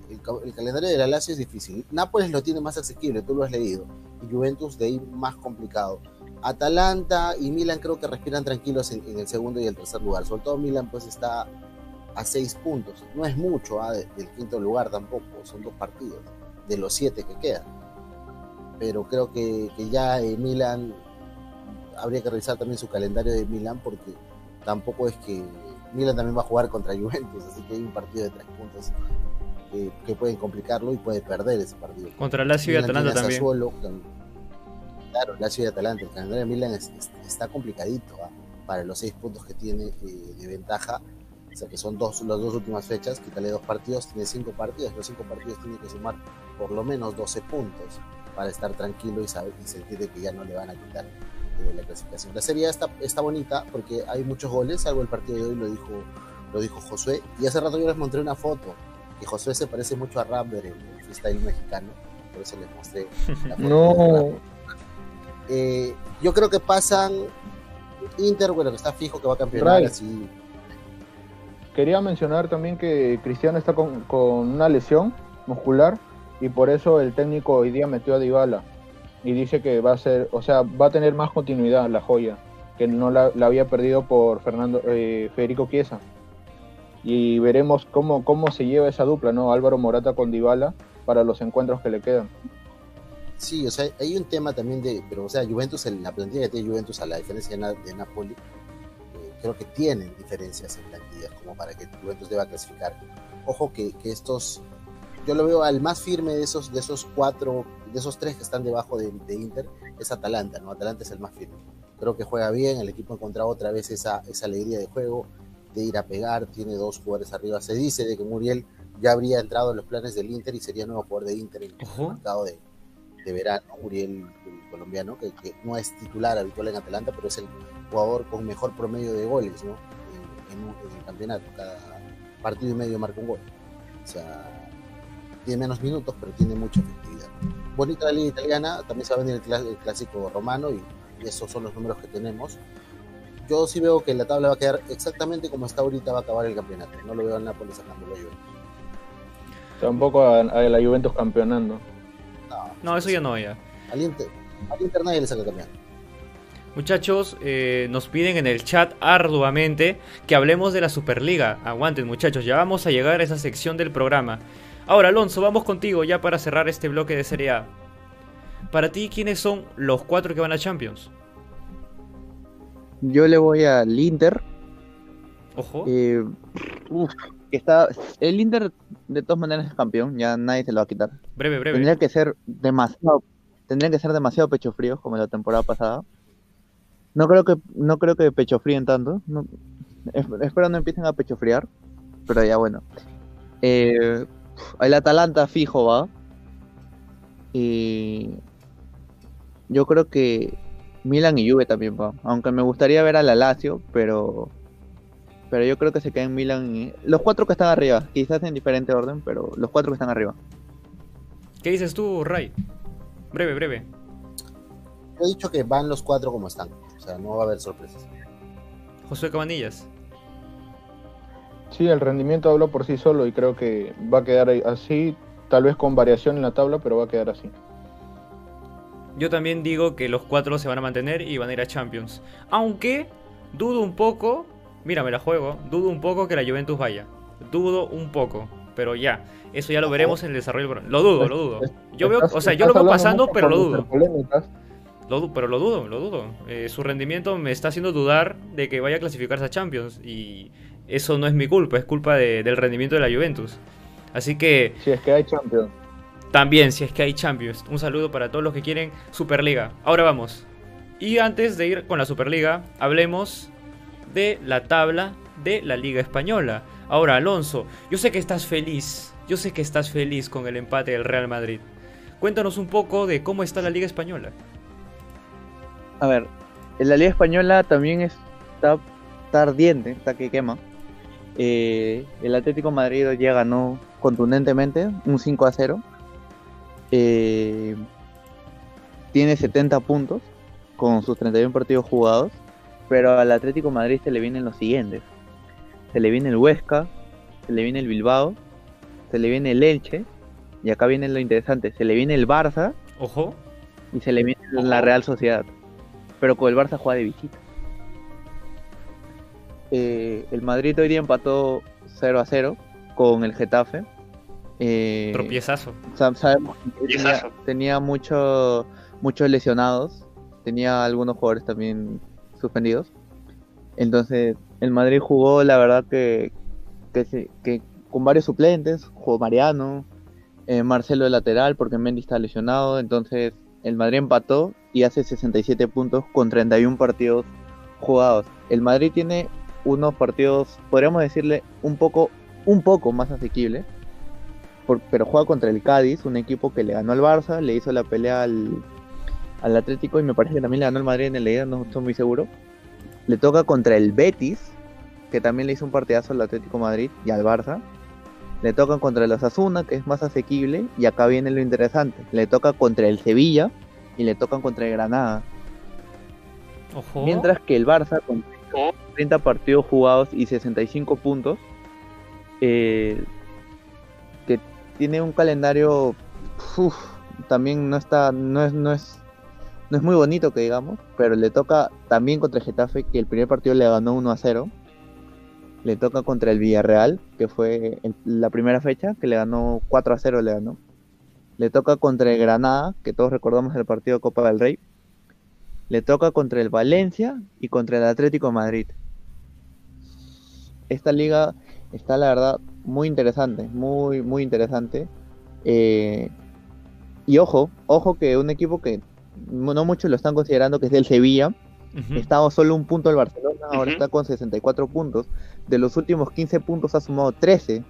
el, calendario de la Lazio es difícil. Nápoles lo tiene más asequible, tú lo has leído. Y Juventus de ahí más complicado. Atalanta y Milan creo que respiran tranquilos en, en el segundo y el tercer lugar. Sobre todo Milan pues está a seis puntos. No es mucho ¿eh? del quinto lugar tampoco. Son dos partidos de los siete que quedan pero creo que, que ya eh, Milan habría que revisar también su calendario de Milan porque tampoco es que Milan también va a jugar contra Juventus, así que hay un partido de tres puntos que, que pueden complicarlo y puede perder ese partido. Contra Lazio y Atalanta también. Sassuolo, claro, Lazio y Atalanta, el calendario de Milan es, es, está complicadito ¿eh? para los seis puntos que tiene eh, de ventaja. O sea que son dos, las dos últimas fechas, quítale dos partidos, tiene cinco partidos, los cinco partidos tiene que sumar por lo menos 12 puntos para estar tranquilo y, saber, y sentir de que ya no le van a quitar eh, la clasificación. La serie está, está bonita porque hay muchos goles, salvo el partido de hoy lo dijo, lo dijo Josué. Y hace rato yo les mostré una foto, que Josué se parece mucho a Rapper, el, el freestyle mexicano, por eso les mostré la foto. no. Eh, yo creo que pasan Inter, bueno, que está fijo que va a campeonar, así. Quería mencionar también que Cristiano está con, con una lesión muscular y por eso el técnico hoy día metió a Dybala y dice que va a ser, o sea, va a tener más continuidad la joya, que no la, había perdido por Fernando eh, Federico Chiesa. Y veremos cómo, cómo se lleva esa dupla, ¿no? Álvaro Morata con Dybala para los encuentros que le quedan. Sí, o sea, hay un tema también de, pero o sea, Juventus, la plantilla que tiene Juventus a la diferencia de, de Napoli, eh, creo que tienen diferencias en plantillas como para que Juventus deba clasificar. Ojo que, que estos yo lo veo al más firme de esos, de esos cuatro, de esos tres que están debajo de, de, Inter, es Atalanta, ¿no? Atalanta es el más firme. Creo que juega bien, el equipo ha encontrado otra vez esa, esa alegría de juego, de ir a pegar, tiene dos jugadores arriba. Se dice de que Muriel ya habría entrado en los planes del Inter y sería nuevo jugador de Inter en el mercado de, de verano, Uriel, el colombiano, que, que, no es titular habitual en Atalanta, pero es el jugador con mejor promedio de goles ¿no? en, en, en el campeonato. Cada partido y medio marca un gol. O sea, tiene menos minutos, pero tiene mucha efectividad. Bonita la liga italiana, también se va a venir el, el clásico romano y, y, esos son los números que tenemos. Yo sí veo que la tabla va a quedar exactamente como está ahorita, va a acabar el campeonato. No lo veo a Nápoles sacando la Juventus. Tampoco a, a, la Juventus campeonando. No, no eso ya no, ya. Al Inter, al Inter nadie le saca campeón. Muchachos, eh, nos piden en el chat arduamente que hablemos de la Superliga. Aguanten muchachos, ya vamos a llegar a esa sección del programa. Ahora, Alonso, vamos contigo ya para cerrar este bloque de Serie A. Para ti, ¿quiénes son los cuatro que van a Champions? Yo le voy al Inter. Ojo. Eh, uf, está, el Inter de todas maneras es campeón, ya nadie se lo va a quitar. Breve, breve. Tendría que ser demasiado, tendría que ser demasiado pecho frío como la temporada pasada. No creo que, no creo que pecho fríen tanto. No, espero no empiecen a pecho friar. Pero ya bueno. Eh, el Atalanta fijo va. Y yo creo que Milan y Juve también va. Aunque me gustaría ver a la Lazio, pero pero yo creo que se quedan Milan y... los cuatro que están arriba, quizás en diferente orden, pero los cuatro que están arriba. ¿Qué dices tú, Ray? Breve, breve. He dicho que van los cuatro como están, o sea, no va a haber sorpresas. José Cabanillas. Sí, el rendimiento habla por sí solo y creo que va a quedar así, tal vez con variación en la tabla, pero va a quedar así. Yo también digo que los cuatro se van a mantener y van a ir a Champions. Aunque dudo un poco, mira, me la juego, dudo un poco que la Juventus vaya. Dudo un poco, pero ya, eso ya lo veremos en el desarrollo. Lo dudo, lo dudo. Yo veo, o sea, yo lo veo pasando, pero lo dudo. Lo, pero lo dudo, lo dudo. Eh, su rendimiento me está haciendo dudar de que vaya a clasificarse a Champions y eso no es mi culpa, es culpa de, del rendimiento de la Juventus. Así que... Si es que hay Champions. También, si es que hay Champions. Un saludo para todos los que quieren Superliga. Ahora vamos. Y antes de ir con la Superliga, hablemos de la tabla de la Liga Española. Ahora, Alonso, yo sé que estás feliz. Yo sé que estás feliz con el empate del Real Madrid. Cuéntanos un poco de cómo está la Liga Española. A ver, en la Liga Española también está, está ardiente, está que quema. Eh, el Atlético Madrid ya ganó contundentemente, un 5 a 0. Eh, tiene 70 puntos con sus 31 partidos jugados, pero al Atlético Madrid se le vienen los siguientes. Se le viene el Huesca, se le viene el Bilbao, se le viene el Elche, y acá viene lo interesante, se le viene el Barça, ojo, y se le viene ojo. la Real Sociedad. Pero con el Barça juega de visita. Eh, el Madrid hoy día empató 0 a 0 con el Getafe. Eh, Tropiezazo. Sabemos que tenía, tenía mucho, muchos lesionados. Tenía algunos jugadores también suspendidos. Entonces, el Madrid jugó, la verdad, que, que, que con varios suplentes. Jugó Mariano, eh, Marcelo de lateral, porque Mendy está lesionado. Entonces, el Madrid empató y hace 67 puntos con 31 partidos jugados. El Madrid tiene unos partidos, podríamos decirle, un poco, un poco más asequible. Por, pero juega contra el Cádiz, un equipo que le ganó al Barça, le hizo la pelea al, al Atlético y me parece que también le ganó al Madrid en el Liga, no estoy muy seguro. Le toca contra el Betis, que también le hizo un partidazo al Atlético Madrid y al Barça. Le toca contra el Osasuna, que es más asequible, y acá viene lo interesante. Le toca contra el Sevilla y le tocan contra el Granada. Ojo. Mientras que el Barça, con 30 partidos jugados y 65 puntos, eh, que tiene un calendario también no está, no es, no es, no es muy bonito que digamos, pero le toca también contra Getafe, que el primer partido le ganó 1 a 0. Le toca contra el Villarreal, que fue la primera fecha, que le ganó 4 a 0, le ganó. Le toca contra el Granada, que todos recordamos el partido de Copa del Rey. Le toca contra el Valencia y contra el Atlético de Madrid. Esta liga está, la verdad, muy interesante, muy, muy interesante. Eh, y ojo, ojo que un equipo que no muchos lo están considerando, que es el Sevilla, uh -huh. solo un punto del Barcelona, ahora uh -huh. está con 64 puntos. De los últimos 15 puntos ha sumado 13.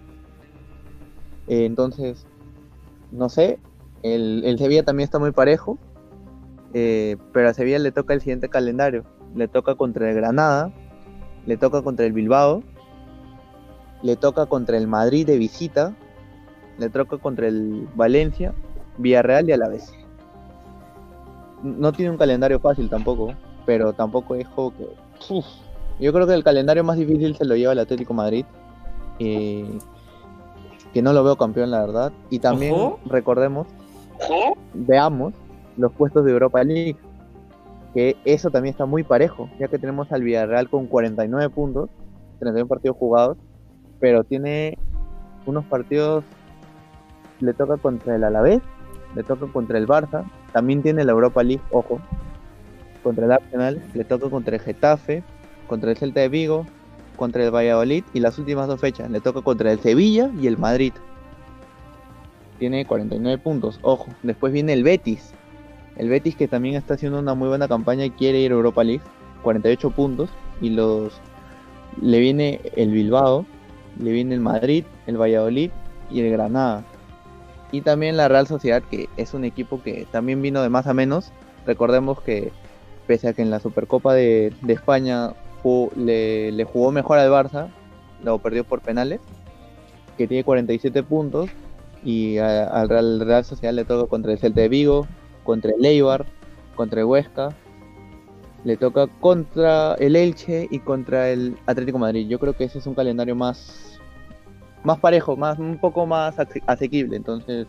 Eh, entonces, no sé, El, el Sevilla también está muy parejo, eh, pero a Sevilla le toca el siguiente calendario. Le toca contra el Granada, le toca contra el Bilbao, le toca contra el Madrid de visita, le toca contra el Valencia, Villarreal y Alavés. No tiene un calendario fácil tampoco, pero tampoco es juego que... uf. Yo creo que el calendario más difícil se lo lleva el Atlético Madrid. eh, que no lo veo campeón, la verdad. Y también Ojo. recordemos, veamos los puestos de Europa League. Que eso también está muy parejo, ya que tenemos al Villarreal con 49 puntos, 31 partidos jugados, pero tiene unos partidos, le toca contra el Alavés, le toca contra el Barça, también tiene la Europa League, ojo, contra el Arsenal, le toca contra el Getafe, contra el Celta de Vigo, contra el Valladolid y las últimas dos fechas le toca contra el Sevilla y el Madrid. Tiene 49 puntos, ojo. Después viene el Betis. El Betis que también está haciendo una muy buena campaña y quiere ir a Europa League. 48 puntos. Y los le viene el Bilbao, le viene el Madrid, el Valladolid y el Granada. Y también la Real Sociedad, que es un equipo que también vino de más a menos. Recordemos que pese a que en la Supercopa de, España le, jugó mejor al Barça, lo perdió por penales, que tiene 47 puntos. Y al Real, Real Sociedad le toca contra el Celta de Vigo, contra el Eibar, contra el Huesca. Le toca contra el Elche y contra el Atlético Madrid. Yo creo que ese es un calendario más más parejo, más un poco más ase- asequible. Entonces,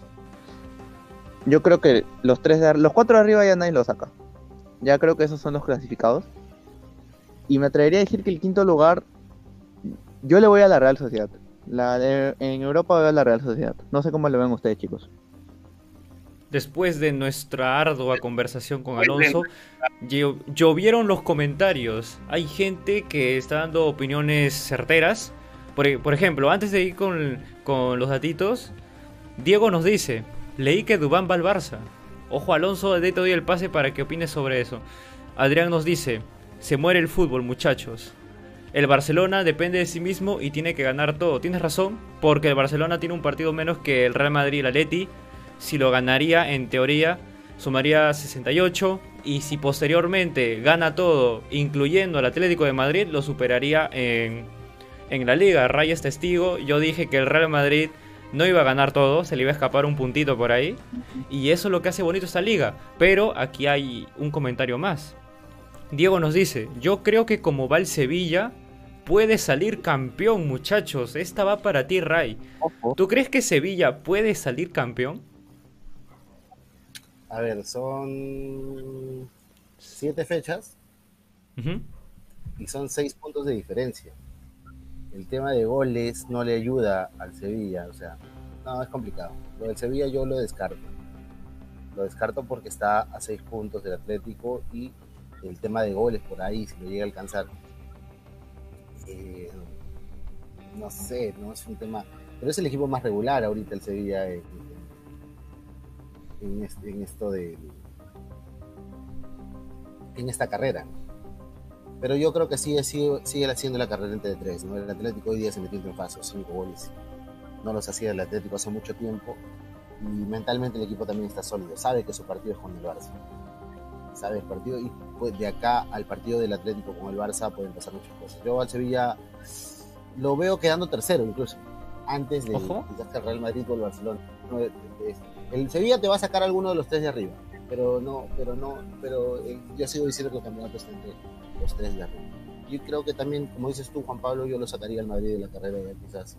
yo creo que los tres de los cuatro de arriba ya nadie lo saca. Ya creo que esos son los clasificados. Y me atrevería a decir que el quinto lugar, yo le voy a la Real Sociedad. La de- en Europa voy a la Real Sociedad. No sé cómo lo ven ustedes, chicos. Después de nuestra ardua conversación con Alonso, llo- llovieron los comentarios. Hay gente que está dando opiniones certeras. Por, por ejemplo, antes de ir con, con los datitos, Diego nos dice, leí que Dubán va al Barça. Ojo Alonso, de te doy el pase para que opines sobre eso. Adrián nos dice, se muere el fútbol muchachos. El Barcelona depende de sí mismo y tiene que ganar todo. Tienes razón, porque el Barcelona tiene un partido menos que el Real Madrid y el Atleti. Si lo ganaría, en teoría, sumaría 68. Y si posteriormente gana todo, incluyendo al Atlético de Madrid, lo superaría en, en la liga. Ray es testigo. Yo dije que el Real Madrid no iba a ganar todo, se le iba a escapar un puntito por ahí. Y eso es lo que hace bonito esta liga. Pero aquí hay un comentario más. Diego nos dice, yo creo que como va el Sevilla, puede salir campeón, muchachos. Esta va para ti, Ray. ¿Tú crees que Sevilla puede salir campeón? A ver, son siete fechas y son seis puntos de diferencia. El tema de goles no le ayuda al Sevilla, o sea, no, es complicado. Lo del Sevilla yo lo descarto. Lo descarto porque está a seis puntos del Atlético y el tema de goles por ahí, si lo llega a alcanzar. eh, no sé, no es un tema. Pero es el equipo más regular ahorita el Sevilla en, en, este- en esto de. en esta carrera. Pero yo creo que sigue, sigue, sigue haciendo la carrera entre tres. ¿no? El Atlético hoy día se metió en fase, cinco goles. No los hacía el Atlético hace mucho tiempo. Y mentalmente el equipo también está sólido. Sabe que su partido es con el Barça. Sabe el partido y pues, de acá al partido del Atlético con el Barça pueden pasar muchas cosas. Yo al Sevilla lo veo quedando tercero incluso. Antes de Ojo. quizás que el Real Madrid o el Barcelona. No, es- el Sevilla te va a sacar alguno de los tres de arriba. Pero no, pero no, pero eh, yo sigo diciendo que el campeonato está entre los tres de arriba. Yo creo que también, como dices tú, Juan Pablo, yo lo sacaría al Madrid de la carrera y quizás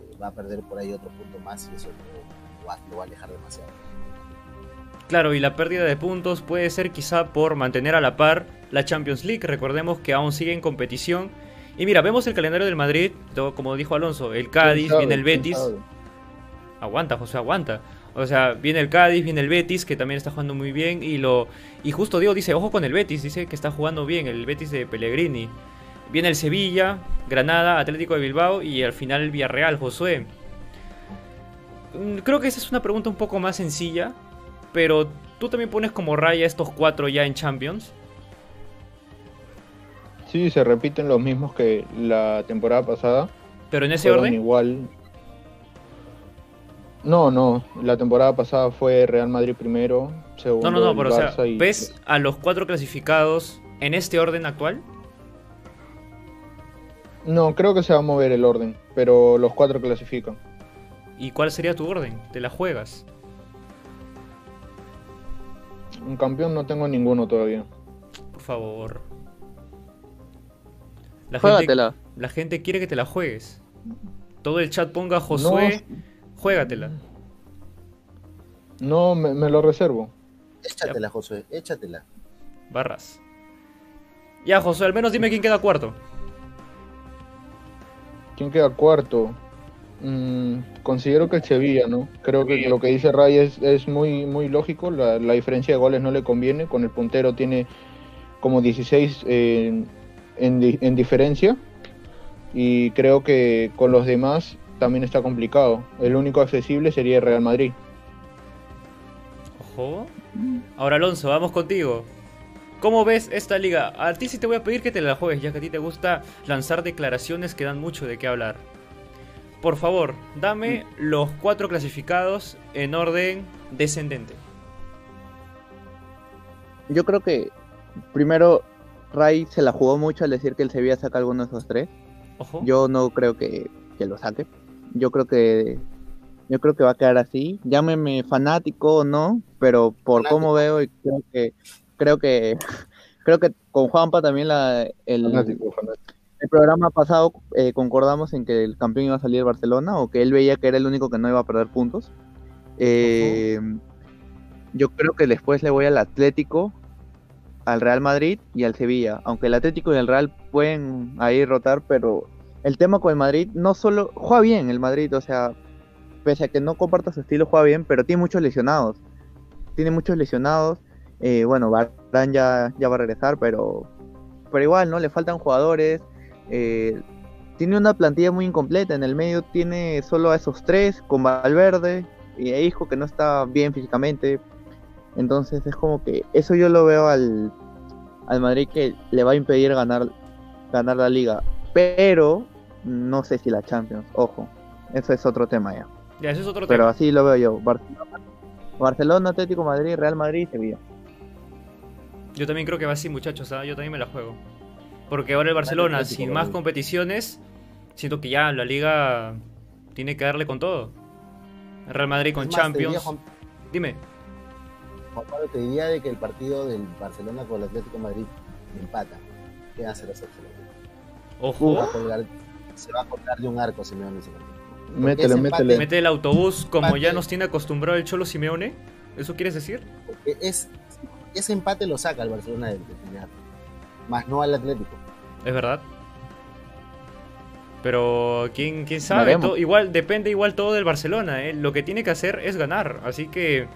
eh, va a perder por ahí otro punto más y eso lo va, lo va a alejar demasiado. Claro, y la pérdida de puntos puede ser quizá por mantener a la par la Champions League. Recordemos que aún sigue en competición. Y mira, vemos el calendario del Madrid, como dijo Alonso, el Cádiz, viene el ¿Quién Betis. Aguanta, José, aguanta. O sea, viene el Cádiz, viene el Betis, que también está jugando muy bien. Y lo y justo Diego dice, ojo con el Betis, dice que está jugando bien, el Betis de Pellegrini. Viene el Sevilla, Granada, Atlético de Bilbao y al final el Villarreal, Josué. Mm, Creo que esa es una pregunta un poco más sencilla, pero tú también pones como raya estos cuatro ya en Champions. Sí, se repiten los mismos que la temporada pasada. Pero en ese Fueron orden. igual. No, no, la temporada pasada fue Real Madrid primero, segundo No, no, no, pero o sea, y- ¿ves a los cuatro clasificados en este orden actual? No, creo que se va a mover el orden, pero los cuatro clasifican. ¿Y cuál sería tu orden? ¿Te la juegas? Un campeón no tengo ninguno todavía. Por favor. La gente, la gente quiere que te la juegues. Todo el chat ponga Josué, juégatela. No, me, me lo reservo. Échatela, Josué, échatela. Barras. Ya, Josué, al menos dime quién queda cuarto. ¿Quién queda cuarto? Mm, considero que el Sevilla, ¿no? Creo que lo que dice Ray es, es muy, muy lógico. La, la diferencia de goles no le conviene. Con el puntero tiene como 16 en, en di- en diferencia. Y creo que con los demás también está complicado. El único accesible sería el Real Madrid. Ojo. Ahora, Alonso, vamos contigo. ¿Cómo ves esta liga? A ti sí te voy a pedir que te la juegues, ya que a ti te gusta lanzar declaraciones que dan mucho de qué hablar. Por favor, dame los cuatro clasificados en orden descendente. Yo creo que primero Ray se la jugó mucho al decir que el Sevilla saca alguno de esos tres. Ojo. Yo no creo que, que lo saque. Yo creo que yo creo que va a quedar así. Llámeme fanático o no, pero por Fanático. cómo veo y creo que creo que creo que con Juanpa también la, el, Fanático, fanático. el programa pasado eh, concordamos en que el campeón iba a salir Barcelona o que él veía que era el único que no iba a perder puntos. Eh, yo creo que después le voy al Atlético, al Real Madrid y al Sevilla. Aunque el Atlético y el Real pueden ahí rotar, pero el tema con el Madrid no solo juega bien el Madrid, o sea, pese a que no comparta su estilo, juega bien, pero tiene muchos lesionados. Tiene muchos lesionados. Eh, bueno, Varane ya, ya va a regresar, pero, pero igual, ¿no? Le faltan jugadores. Eh, tiene una plantilla muy incompleta. En el medio tiene solo a esos tres, con Valverde y a Hijo, que no está bien físicamente. Entonces es como que eso yo lo veo al, al Madrid que le va a impedir ganar, ganar la liga. Pero no sé si la Champions, ojo. Eso es otro tema ya. Ya, es otro Pero tema. así lo veo yo. Barcelona, Barcelona, Atlético Madrid, Real Madrid y Sevilla. Yo también creo que va así, muchachos. ¿ah? Yo también me la juego. Porque ahora el Barcelona, Atlético, sin más competiciones, siento que ya la liga tiene que darle con todo. El Real Madrid con más, diría, Champions. Juan, Dime. Juan Pablo, te diría de que el partido del Barcelona con el Atlético de Madrid empata. ¿Qué hace los Ojo. Se va a colgar de un arco Simeone ese partido. Métele, métele. Mete el autobús como ya nos tiene acostumbrado el Cholo Simeone. ¿Eso quieres decir? Porque es, ese empate lo saca el Barcelona del, primer, más no al Atlético. Es verdad. Pero quién, quién sabe, igual depende igual todo del Barcelona, ¿eh? Lo que tiene que hacer es ganar, así que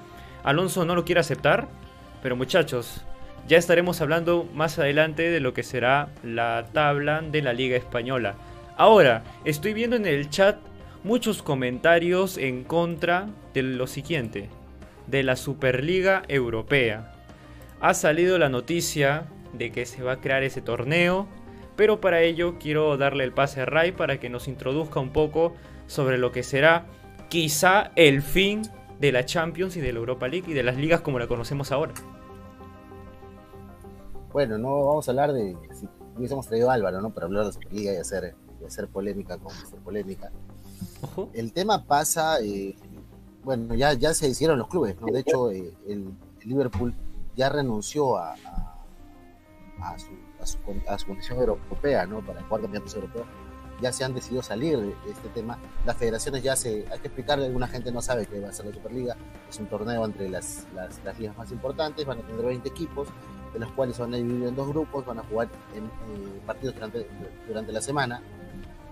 Alonso no lo quiere aceptar, pero muchachos, ya estaremos hablando más adelante de lo que será la tabla de la Liga española. Ahora, estoy viendo en el chat muchos comentarios en contra de lo siguiente, de la Superliga Europea. Ha salido la noticia de que se va a crear ese torneo, pero para ello quiero darle el pase a Ray para que nos introduzca un poco sobre lo que será quizá el fin de la Champions y de la Europa League y de las ligas como la conocemos ahora. Bueno, no vamos a hablar de si hubiésemos traído a Álvaro, ¿no? Para hablar de Superliga y hacer, y hacer polémica con hacer polémica. El tema pasa, eh, bueno, ya, ya se hicieron los clubes, ¿no? De hecho, eh, el, el Liverpool ya renunció a, a, a su, a, su, a su condición europea, ¿no? Para jugar campeonatos europeos. Ya se han decidido salir de, este tema. Las federaciones ya se, hay que explicarle, alguna gente no sabe que va a ser la Superliga. Es un torneo entre las, las, las ligas más importantes, van a tener 20 equipos, de los cuales van a dividir en dos grupos, van a jugar en eh, partidos durante, durante la semana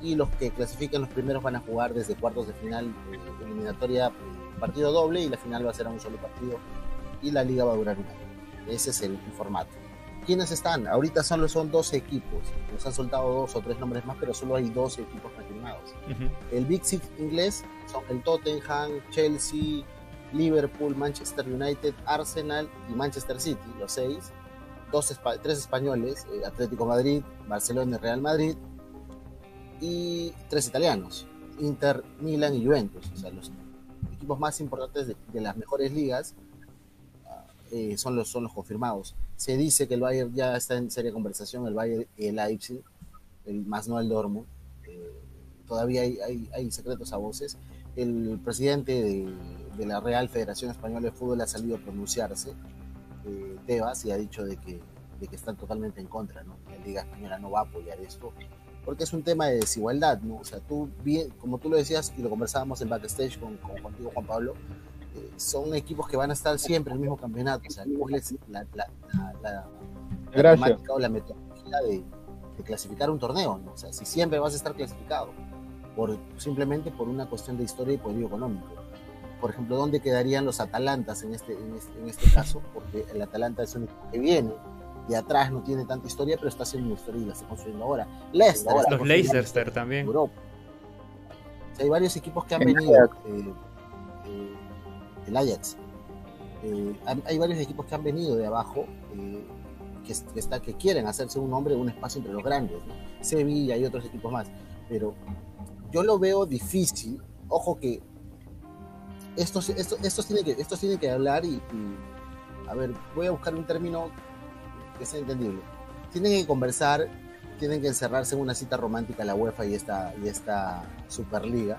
y los que clasifiquen los primeros van a jugar desde cuartos de final eh, eliminatoria eh, partido doble y la final va a ser a un solo partido y la liga va a durar un año. Ese es el, formato. ¿Quiénes están? Ahorita solo son 12 equipos. Nos han soltado dos o tres nombres más, pero solo hay 12 equipos confirmados. Ujú. El Big Six inglés son el Tottenham, Chelsea, Liverpool, Manchester United, Arsenal y Manchester City, los seis. Dos tres españoles, eh, Atlético Madrid, Barcelona y Real Madrid. Y tres italianos, Inter, Milan y Juventus. O sea, los equipos más importantes de, las mejores ligas eh, son, los, son los confirmados. Se dice que el Bayern ya está en seria conversación, el Bayern y el Leipzig, el, más no el Dortmund. Eh, todavía hay, hay, secretos a voces. El presidente de, de, la Real Federación Española de Fútbol ha salido a pronunciarse, eh, Tebas, y ha dicho de que, de que están totalmente en contra, ¿no? La Liga Española no va a apoyar esto porque es un tema de desigualdad, ¿no? O sea, tú, bien, como tú lo decías y lo conversábamos en backstage con, con contigo, Juan Pablo, eh, son equipos que van a estar siempre en el mismo campeonato, o sea, la, la, la, la o la metodología de, de, clasificar un torneo, ¿no? O sea, si siempre vas a estar clasificado, por, simplemente por una cuestión de historia y poderío económico. Por ejemplo, ¿dónde quedarían los Atalantas en este, en este, en este caso? Porque el Atalanta es un equipo que viene de atrás no tiene tanta historia, pero está haciendo una historia y la está construyendo ahora. Leicester. Los Leicester también. Europa. hay varios equipos que han venido. Eh, eh, el Ajax. Eh, hay varios equipos que han venido de abajo. Que, está, que quieren hacerse un nombre, un espacio entre los grandes. Sevilla y otros equipos más. Pero yo lo veo difícil. Ojo que estos, estos, estos, tienen, que, estos tienen que hablar y, a ver, voy a buscar un término que sea entendible. Tienen que conversar, tienen que encerrarse en una cita romántica la UEFA y esta, y esta Superliga,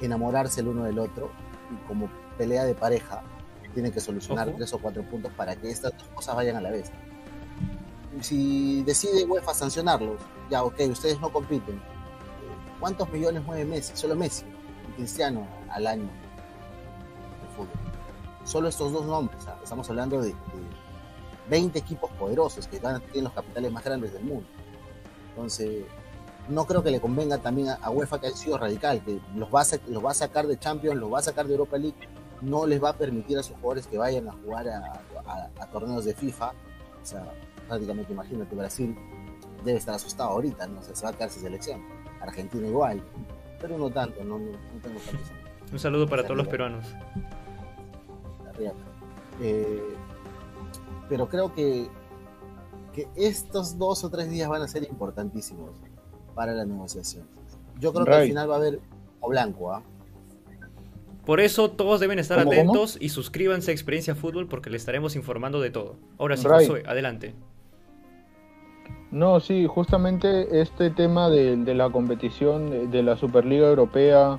enamorarse el uno del otro y como pelea de pareja tienen que solucionar tres o cuatro puntos para que estas dos cosas vayan a la vez. Si decide UEFA sancionarlos, ya ok, ustedes no compiten. ¿Cuántos millones mueve Messi? Solo Messi y Cristiano al año de fútbol. Solo estos dos nombres. Estamos hablando de 20 equipos poderosos que tienen los capitales más grandes del mundo. Entonces, no creo que le convenga también a, UEFA que ha sido radical, que los va, a, los va a sacar de Champions, los va a sacar de Europa League, no les va a permitir a sus jugadores que vayan a jugar a, torneos de FIFA. O sea, prácticamente imagínate, Brasil debe estar asustado ahorita, ¿no? se va a quedar sin selección. Argentina igual, pero no tanto, no, tengo tanto. Un saludo para todos los peruanos. Eh, pero creo que, que estos dos o tres días van a ser importantísimos para la negociación. Yo creo que al final va a haber o blanco, ¿ah? Por eso todos deben estar atentos y suscríbanse a Experiencia Fútbol porque le estaremos informando de todo. Ahora sí, Josué, adelante. No, sí, justamente este tema de, la competición de, la Superliga Europea,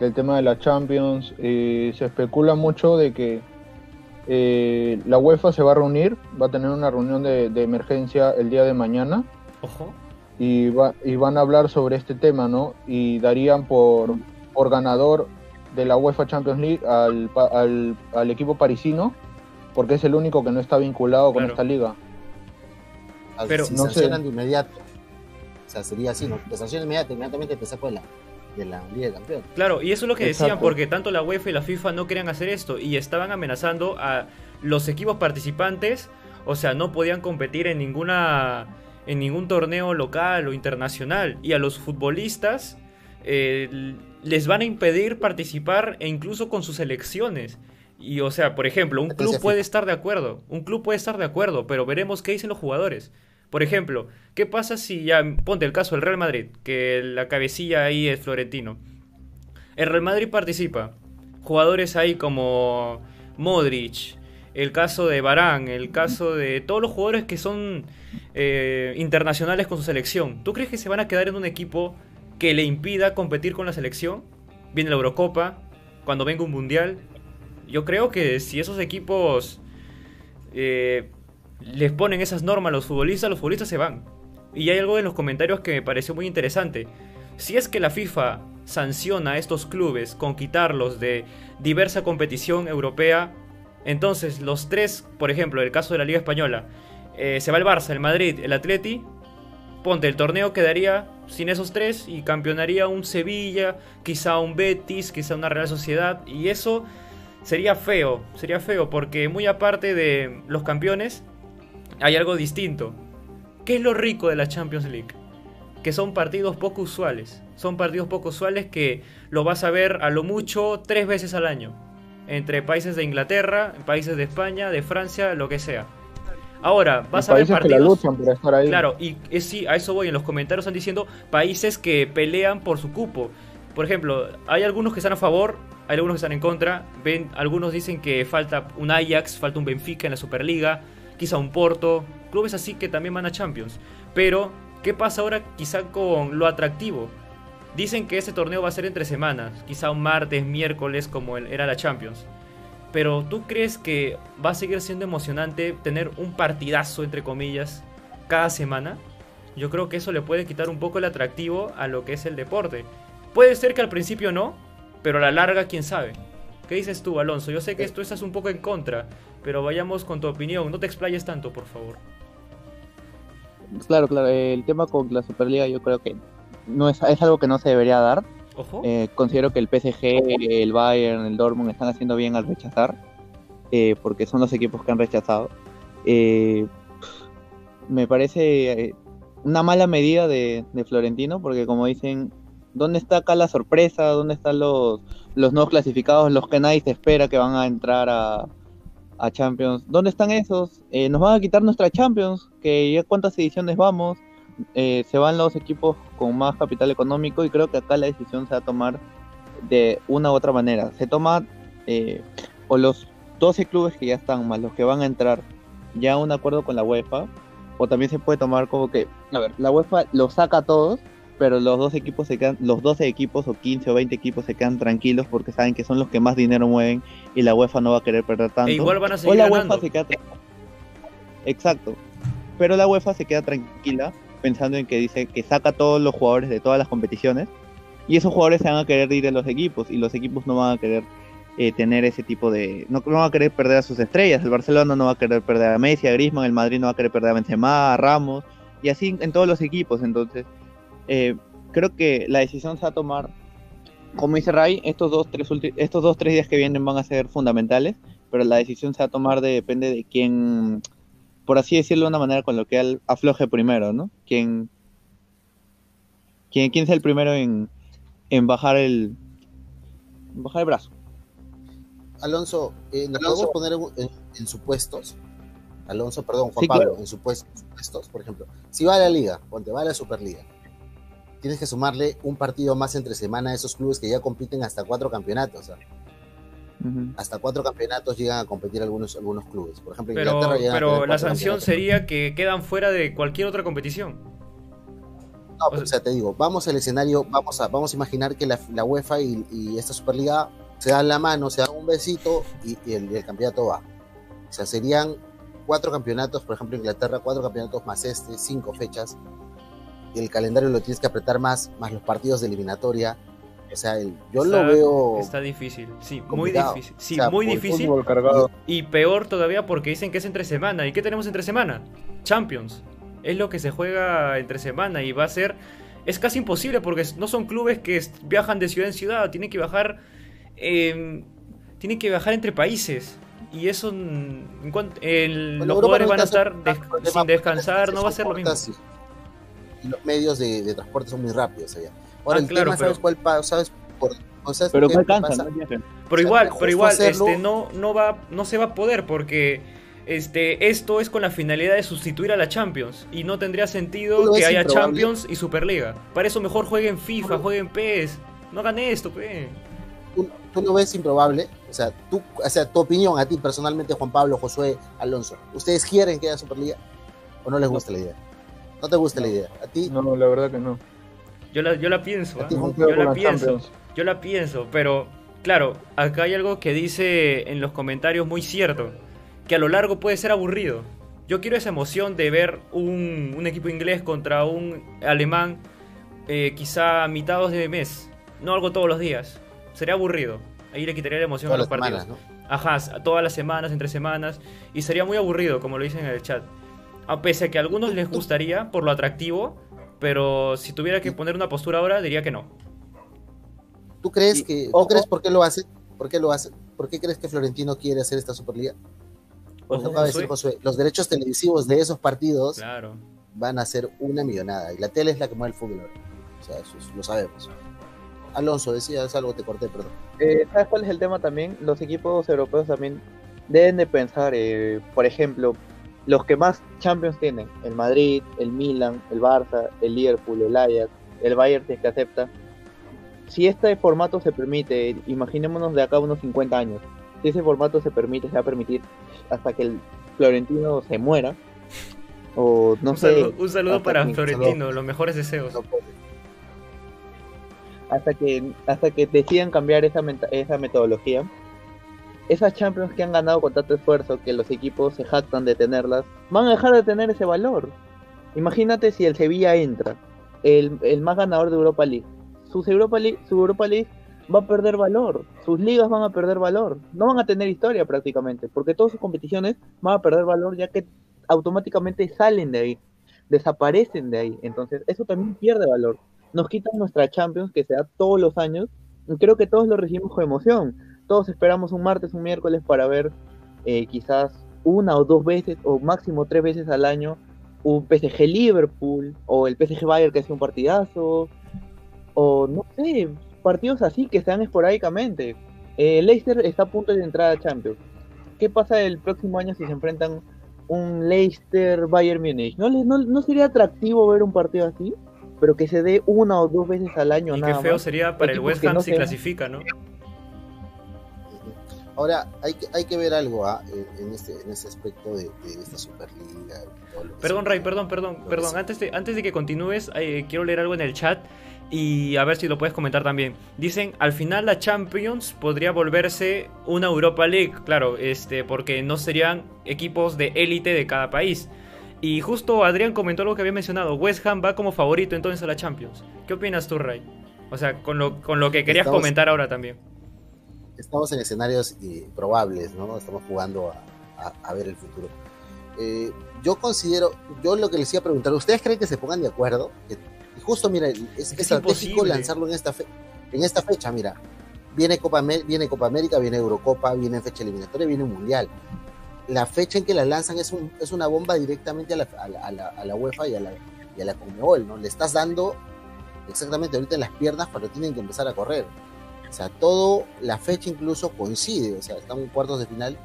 del tema de la Champions, eh, se especula mucho de que eh, la UEFA se va a reunir, va a tener una reunión de, emergencia el día de mañana. Ojo. Y, va, y van a hablar sobre este tema, ¿no? Y darían por, por ganador de la UEFA Champions League al, al, equipo parisino, porque es el único que no está vinculado con esta liga. Pero si no sancionan de inmediato. O sea, sería así, ¿no? Te sancionan inmediato, inmediatamente te saco de la, de la Liga de Campeones. Claro, y eso es lo que decían, porque tanto la UEFA y la FIFA no querían hacer esto y estaban amenazando a los equipos participantes, o sea, no podían competir en ninguna en ningún torneo local o internacional y a los futbolistas eh, les van a impedir participar e incluso con sus selecciones. Y o sea, por ejemplo, un club puede estar de acuerdo, un club puede estar de acuerdo, pero veremos qué dicen los jugadores. Por ejemplo, ¿qué pasa si ya, ponte el caso del Real Madrid, que la cabecilla ahí es Florentino? El Real Madrid participa. Jugadores ahí como Modric, el caso de Barán, el caso de todos los jugadores que son eh, internacionales con su selección. ¿Tú crees que se van a quedar en un equipo que le impida competir con la selección? Viene la Eurocopa, cuando venga un Mundial. Yo creo que si esos equipos eh, les ponen esas normas a los futbolistas, los futbolistas se van. Y hay algo en los comentarios que me pareció muy interesante. Si es que la FIFA sanciona a estos clubes con quitarlos de diversa competición europea, entonces los tres, por ejemplo, el caso de la Liga Española, eh, se va el Barça, el Madrid, el Atleti, ponte, el torneo quedaría sin esos tres y campeonaría un Sevilla, quizá un Betis, quizá una Real Sociedad, y eso sería feo, sería feo, porque muy aparte de los campeones, hay algo distinto. ¿Qué es lo rico de la Champions League? Que son partidos poco usuales. Son partidos poco usuales que lo vas a ver a lo mucho tres veces al año. Entre países de Inglaterra, países de España, de Francia, lo que sea. Ahora, vas a ver partidos. Claro, y sí, a eso voy. En los comentarios están diciendo países que pelean por su cupo. por ejemplo, hay algunos que están a favor, hay algunos que están en contra. Ven, algunos dicen que falta un Ajax, falta un Benfica en la Superliga, quizá un Porto, clubes así que también van a Champions. Pero, ¿qué pasa ahora quizá con lo atractivo? Dicen que este torneo va a ser entre semanas, quizá un martes, miércoles como era la Champions. Pero ¿tú crees que va a seguir siendo emocionante tener un partidazo, entre comillas, cada semana? Yo creo que eso le puede quitar un poco el atractivo a lo que es el deporte. Puede ser que al principio no, pero a la larga, quién sabe. ¿Qué dices tú, Alonso? Yo sé que tú estás un poco en contra, pero vayamos con tu opinión. No te explayes tanto, por favor. Claro, claro. El tema con la Superliga yo creo que no es, es algo que no se debería dar. Ojo. Eh, considero que el PSG, el Bayern, el Dortmund están haciendo bien al rechazar, eh, porque son los equipos que han rechazado. Eh, me parece una mala medida de, de Florentino, porque como dicen, ¿Dónde está acá la sorpresa? ¿Dónde están los, los nuevos clasificados, los que nadie se espera que van a entrar a, Champions? ¿Dónde están esos? Eh, nos van a quitar nuestra Champions, que ya cuántas ediciones vamos. Eh, se van los equipos con más capital económico y creo que acá la decisión se va a tomar de una u otra manera. Se toma eh, o los 12 clubes que ya están, más los que van a entrar, ya un acuerdo con la UEFA, o también se puede tomar como que, a ver, la UEFA los saca a todos pero los dos equipos se quedan, los 12 equipos o 15 o 20 equipos se quedan tranquilos porque saben que son los que más dinero mueven y la UEFA no va a querer perder tanto. E igual van a seguir o la UEFA se queda Exacto. Pero la UEFA se queda tranquila pensando en que dice que saca a todos los jugadores de todas las competiciones y esos jugadores se van a querer ir a los equipos y los equipos no van a querer eh, tener ese tipo de no, no, van a querer perder a sus estrellas el Barcelona no va a querer perder a Messi a Griezmann el Madrid no va a querer perder a Benzema a Ramos y así en todos los equipos entonces eh, creo que la decisión se va a tomar, como dice Ray, estos dos, tres estos dos, tres días que vienen van a ser fundamentales, pero la decisión se va a tomar de, depende de quién, por así decirlo de una manera con lo que afloje primero, ¿no? Quién, quién, quién es el primero en, en bajar el bajar el brazo. Alonso, eh, ¿nos podemos poner en, supuestos? Alonso, perdón, Juan Pablo, en supuestos, por ejemplo, si va a la liga, ponte, va a la Superliga, tienes que sumarle un partido más entre semana a esos clubes que ya compiten hasta cuatro campeonatos. Hasta cuatro campeonatos llegan a competir algunos, algunos clubes. Por ejemplo, pero, pero la sanción sería que quedan fuera de cualquier otra competición. No, o, sea, te digo, vamos al escenario, vamos a, vamos a imaginar que la, UEFA y, esta Superliga se dan la mano, se dan un besito y, el, el, campeonato va. O sea, serían cuatro campeonatos, por ejemplo, Inglaterra, cuatro campeonatos más este, cinco fechas el calendario lo tienes que apretar más, más los partidos de eliminatoria. O sea, yo lo veo. Está difícil, sí, muy difícil. Sí, muy difícil. Y peor todavía porque dicen que es entre semana. ¿Y qué tenemos entre semana? Champions. Es lo que se juega entre semana y va a ser. Es casi imposible porque no son clubes que viajan de ciudad en ciudad. Tienen que viajar. Eh, tienen que viajar entre países. Y eso. En los jugadores van a estar sin descansar. No va a ser lo mismo los medios de, transporte son muy rápidos allá. Ahora, ah, el tema, ¿sabes cuál ¿Sabes por, pero Pero igual, pero igual, este, no, no, va, no se va a poder porque este, esto es con la finalidad de sustituir a la Champions y no tendría sentido que haya Champions y Superliga. Para eso mejor jueguen FIFA, jueguen PES. No hagan esto, pe. ¿Tú, ¿Tú, lo ves improbable? O sea, tú, o sea, tu opinión a ti personalmente, Juan Pablo, Josué, Alonso. ¿Ustedes quieren que haya Superliga o no les gusta la idea? ¿No te gusta la idea? ¿A ti? No, la verdad que no. Yo la, yo la pienso, ¿eh? yo la pienso, yo la pienso, pero claro, acá hay algo que dice en los comentarios muy cierto, que a lo largo puede ser aburrido. Yo quiero esa emoción de ver un, equipo inglés contra un alemán, eh, quizá a mitad de mes, no algo todos los días. Sería aburrido. Ahí le quitaría la emoción a los partidos. Ajá, todas las semanas, entre semanas. Y sería muy aburrido, como lo dicen en el chat. A pese a que a algunos les gustaría por lo atractivo, pero si tuviera que poner una postura ahora, diría que no. ¿Tú crees que ¿tú crees por qué lo hace? ¿Por qué lo hace? ¿Por qué crees que Florentino quiere hacer esta Superliga? Por ejemplo, decir Josué, los derechos televisivos de esos partidos van a ser una millonada y la tele es la que mueve el fútbol. O sea, eso, lo sabemos. Alonso, decías algo, te corté, perdón. Eh, ¿Sabes cuál es el tema también? Los equipos europeos también deben de pensar, eh, por ejemplo, los que más Champions tienen, el Madrid, el Milan, el Barça, el Liverpool, el Ajax, el Bayern si es que acepta, si este formato se permite, imaginémonos de acá unos 50 años, si ese formato se permite, se va a permitir hasta que el Florentino se muera, o no un, sé. saludo, un saludo para que- Florentino, los mejores deseos. No hasta que hasta que decidan cambiar esa, esa metodología. Esas Champions que han ganado con tanto esfuerzo, que los equipos se jactan de tenerlas, van a dejar de tener ese valor. Imagínate si el Sevilla entra, el, más ganador de Europa League. Sus Europa League. Su Europa League va a perder valor, sus ligas van a perder valor, no van a tener historia prácticamente, porque todas sus competiciones van a perder valor ya que automáticamente salen de ahí, desaparecen de ahí. Entonces, eso también pierde valor nos quitan nuestra Champions que se da todos los años y creo que todos lo recibimos con emoción. Todos esperamos un martes, un miércoles para ver eh, quizás una o dos veces o máximo tres veces al año un PSG Liverpool o el PSG Bayern que hace un partidazo o no sé, partidos así que se dan esporádicamente. Eh, Leicester está a punto de entrar a Champions. ¿Qué pasa el próximo año si se enfrentan un Leicester Bayern Múnich? ¿No, les- no, no sería atractivo ver un partido así? Pero que se dé una o dos veces al año Y qué nada feo más. sería para el West Ham no si clasifica, ¿no? Ahora, hay que, hay que ver algo ¿ah? en, en este, en ese aspecto de, de esta Superliga. Perdón, Ray, perdón, perdón, perdón. Antes de, antes de que continúes, eh, quiero leer algo en el chat y a ver si lo puedes comentar también. Dicen, al final la Champions podría volverse una Europa League, claro, este, porque no serían equipos de élite de cada país. Y justo Adrián comentó algo que había mencionado, West Ham va como favorito entonces a la Champions. ¿Qué opinas tú, Ray? O sea, con lo, con lo que querías Estamos- comentar ahora también. Estamos en escenarios probables, ¿no? Estamos jugando a, a- a ver el futuro. Eh, yo considero, yo lo que les iba a preguntar, ¿ustedes creen que se pongan de acuerdo? Y justo, mira, es, Es estratégico imposible. lanzarlo en esta, fe- en esta fecha, mira. Viene Copa, viene Copa América, viene Eurocopa, viene fecha eliminatoria, viene un Mundial. La fecha en que la lanzan es, un- es una bomba directamente a la, a la- a la- a la UEFA y a la, y a la Conmebol, ¿no? Le estás dando exactamente ahorita en las piernas, pero tienen que empezar a correr. O sea, todo, la fecha incluso coincide, o sea, están en cuartos de final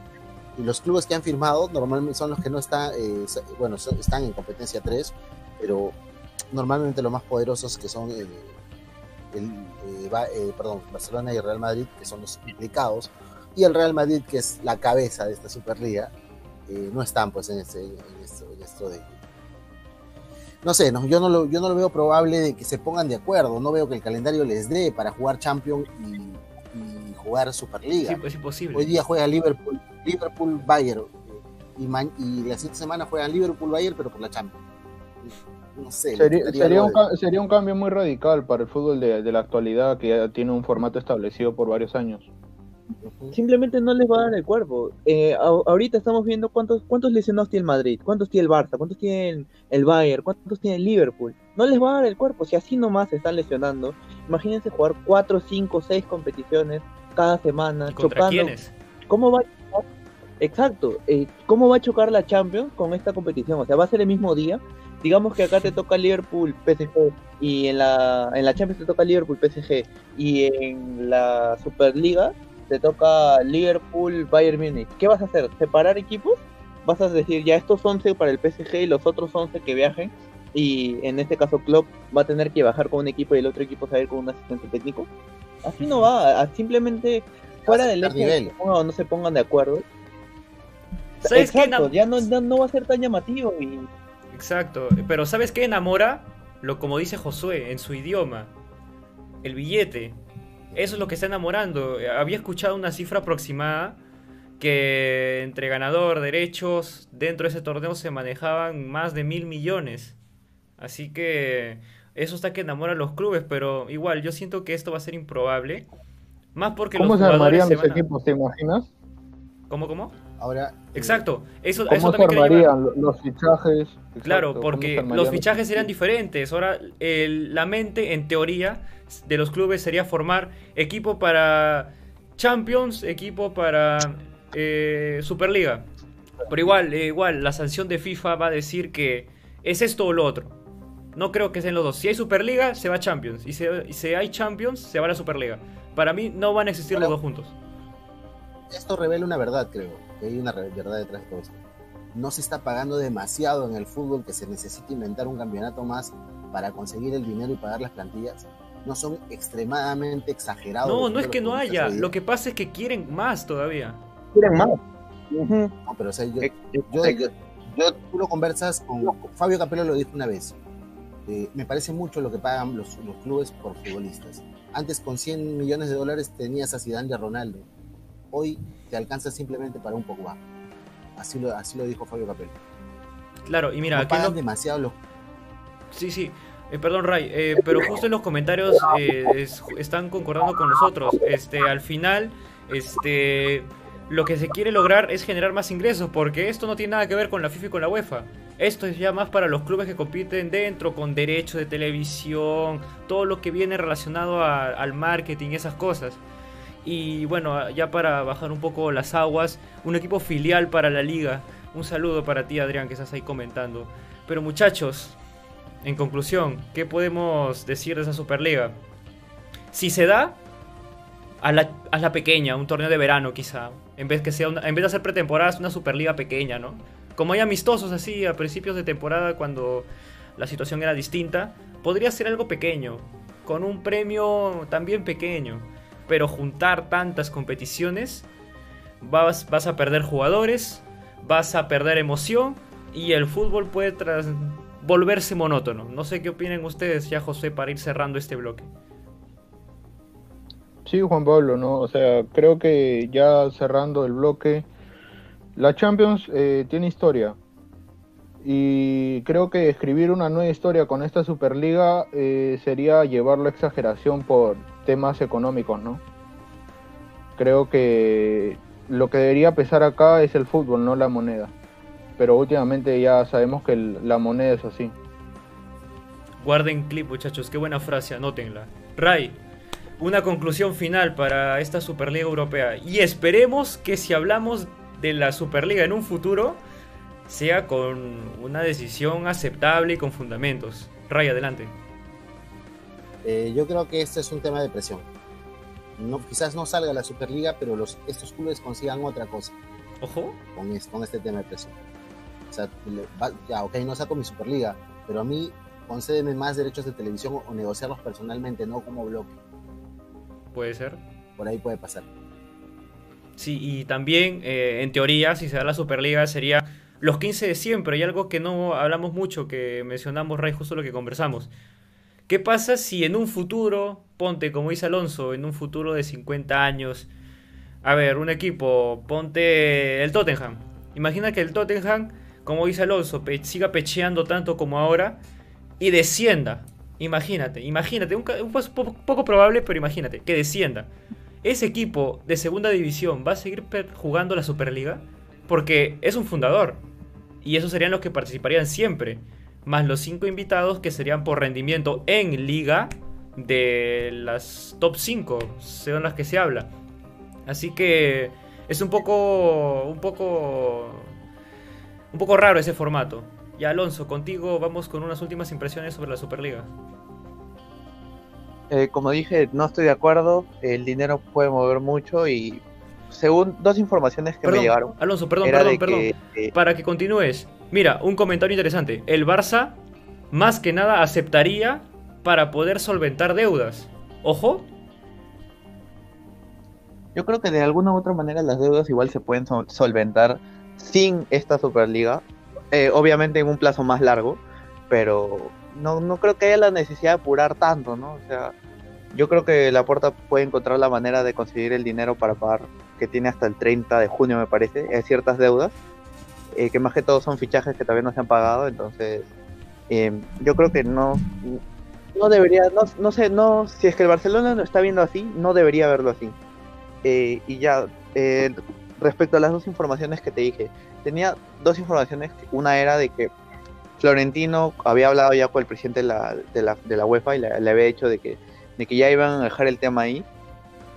y los clubes que han firmado normalmente son los que no están, eh, bueno, están en competencia 3, pero normalmente los más poderosos que son eh, el, eh, eh, perdón, Barcelona y Real Madrid, que son los implicados, y el Real Madrid, que es la cabeza de esta Superliga, no están pues en, este, en esto de... No sé, no, yo, no lo, yo no lo veo probable de que se pongan de acuerdo, no veo que el calendario les dé para jugar Champions y, y jugar Superliga. Sí, es imposible. Hoy día juega Liverpool, Liverpool Bayern eh, y, y la siguiente semana juegan Liverpool Bayern pero por la Champions. No sé. Sería, un, de- sería un cambio muy radical para el fútbol de, de la actualidad que ya tiene un formato establecido por varios años. Simplemente no les va a dar el cuerpo. Eh, a- ahorita estamos viendo cuántos, cuántos lesionados tiene el Madrid, cuántos tiene el Barça, cuántos tiene el, el Bayern, cuántos tiene el Liverpool. No les va a dar el cuerpo. Si así nomás se están lesionando, imagínense jugar 4, 5, 6 competiciones cada semana, ¿Y contra chocando. quiénes? ¿Cómo va a chocar? Exacto, eh, ¿cómo va a chocar la Champions con esta competición? O sea, va a ser el mismo día. Digamos que acá te toca Liverpool, PSG, y en la, en la Champions te toca Liverpool, PSG, y en la Superliga te toca Liverpool, Bayern Múnich. ¿Qué vas a hacer? ¿Separar equipos? ¿Vas a decir ya estos 11 para el PSG y los otros 11 que viajen? Y en este caso Klopp va a tener que bajar con un equipo y el otro equipo salir con un asistente técnico. Así no va, a- simplemente fuera del hecho de que nivel. se pongan o no se pongan de acuerdo. ¿Sabes qué? Exacto, ya no, no, no va a ser tan llamativo y Exacto, pero ¿sabes qué enamora? Lo como dice Josué en su idioma, el billete. Eso es lo que está enamorando. Había escuchado una cifra aproximada que entre ganador, derechos, dentro de ese torneo se manejaban más de mil millones. Así que eso está que enamora a los clubes, pero igual yo siento que esto va a ser improbable. Más porque ¿Cómo los se armarían se los equipos? ¿Te imaginas? ¿Cómo, cómo? Ahora. eh, Exacto, eso, eso ¿Cómo se también quería llevar. armarían lo- los fichajes? Claro, Exacto, ¿cómo se porque los fichajes serían diferentes. Ahora, el- la mente, en teoría, de los clubes sería formar equipo para Champions, equipo para eh, Superliga. Pero igual, eh, igual, la sanción de FIFA va a decir que es esto o lo otro. No creo que sean los dos. Si hay Superliga, se va a Champions. Y si, hay Champions, se va a la Superliga. Para mí, no van a existir los dos juntos. esto revela una verdad, creo, que hay una verdad detrás de todo esto. No se está pagando demasiado en el fútbol que se necesita inventar un campeonato más para conseguir el dinero y pagar las plantillas. No son extremadamente exagerados. No, no es que no haya. Lo que pasa es que quieren más todavía. Quieren más. No, pero o sea, yo, yo, yo- yo- tú lo conversas con Fabio Capello lo dijo una vez. Eh, me parece mucho lo que pagan los, los clubes por futbolistas. Antes con 100 millones de dólares tenías a Zidane y a Ronaldo. Hoy te alcanza simplemente para un Pogba. Así lo, así lo dijo Fabio Capello. Claro, y mira, no aquí pagan lo- demasiado los Sí, sí. Eh, perdón, Ray, eh, pero justo en los comentarios eh, es- están concordando con nosotros. Este, al final, este, lo que se quiere lograr es generar más ingresos, porque esto no tiene nada que ver con la FIFA y con la UEFA. Esto es ya más para los clubes que compiten dentro, con derechos de televisión, todo lo que viene relacionado al marketing, esas cosas. Y bueno, ya para bajar un poco las aguas, un equipo filial para la liga. Un saludo para ti, Adrián, que estás ahí comentando. Pero muchachos, en conclusión, ¿qué podemos decir de esa Superliga? Si se da, a la, a la pequeña, un torneo de verano quizá. En vez, que sea en vez de hacer pretemporadas, una Superliga pequeña, ¿no? Como hay amistosos así a principios de temporada cuando la situación era distinta, podría ser algo pequeño, con un premio también pequeño. Pero juntar tantas competiciones, vas, vas a perder jugadores, vas a perder emoción y el fútbol puede tras- volverse monótono. No sé qué opinen ustedes ya, José, para ir cerrando este bloque. Sí, Juan Pablo, ¿no? O sea, creo que ya cerrando el bloque, la Champions eh, tiene historia. Y creo que escribir una nueva historia con esta Superliga eh, sería llevarlo a exageración por temas económicos, ¿no? Creo que lo que debería pesar acá es el fútbol, no la moneda. Pero últimamente ya sabemos que el- la moneda es así. Guarden clip, muchachos, qué buena frase, anótenla. Ray, una conclusión final para esta Superliga Europea. Y esperemos que si hablamos de la Superliga en un futuro, sea con una decisión aceptable y con fundamentos. Ray, adelante. Eh, yo creo que este es un tema de presión. No, quizás no salga la Superliga, pero los, estos clubes consigan otra cosa Ojo. con, es- con este tema de presión. O sea, ya, ok, no saco mi Superliga, pero a mí concédeme más derechos de televisión o, negociarlos personalmente, no como bloque. Puede ser. Por ahí puede pasar. Sí, y también, eh, en teoría, si se da la Superliga, sería los 15 de siempre. Y algo que no hablamos mucho, que mencionamos, Ray, justo lo que conversamos. ¿Qué pasa si en un futuro, ponte, como dice Alonso, en un futuro de 50 años, a ver, un equipo, ponte el Tottenham. Imagina que el Tottenham, como dice Alonso, siga pecheando tanto como ahora y descienda. Imagínate, imagínate, un, un poco probable, pero imagínate, que descienda. ¿Ese equipo de segunda división va a seguir jugando la Superliga? Porque es un fundador. Y esos serían los que participarían siempre. Más los cinco invitados que serían por rendimiento en liga de las top 5, son las que se habla. Así que es un poco. un poco. Un poco raro ese formato. Y Alonso, contigo vamos con unas últimas impresiones sobre la Superliga. Eh, como dije, no estoy de acuerdo. El dinero puede mover mucho y según dos informaciones que Perdón, me llegaron, Alonso, perdón, perdón, perdón. que eh, Para que continúes. Mira, un comentario interesante. El Barça, más que nada, aceptaría para poder solventar deudas. Ojo, yo creo que de alguna u otra manera las deudas igual se pueden sol- solventar sin esta Superliga. Eh, obviamente en un plazo más largo, pero no, no creo que haya la necesidad de apurar tanto, ¿no? O sea, yo creo que la puerta puede encontrar la manera de conseguir el dinero para pagar, que tiene hasta el 30 de junio, me parece, hay ciertas deudas, eh, que más que todo son fichajes que todavía no se han pagado, entonces eh, yo creo que no, no debería, no, no sé, no, si es que el Barcelona lo está viendo así, no debería verlo así. Eh, y ya, eh, respecto a las dos informaciones que te dije, tenía dos informaciones. Una era de que Florentino había hablado ya con el presidente de la, de la, de la UEFA y le, había dicho de que, de que ya iban a dejar el tema ahí.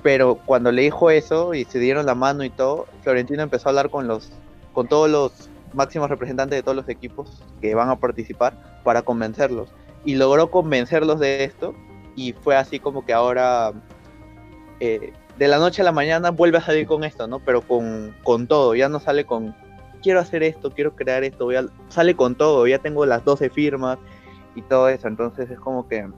Pero cuando le dijo eso y se dieron la mano y todo, Florentino empezó a hablar con los con todos los máximos representantes de todos los equipos que van a participar para convencerlos. Y logró convencerlos de esto y fue así como que ahora eh, de la noche a la mañana vuelve a salir con esto, ¿no? Pero con, con todo, ya no sale con quiero hacer esto, quiero crear esto, voy sale con todo, ya tengo las 12 firmas y todo eso, entonces es como que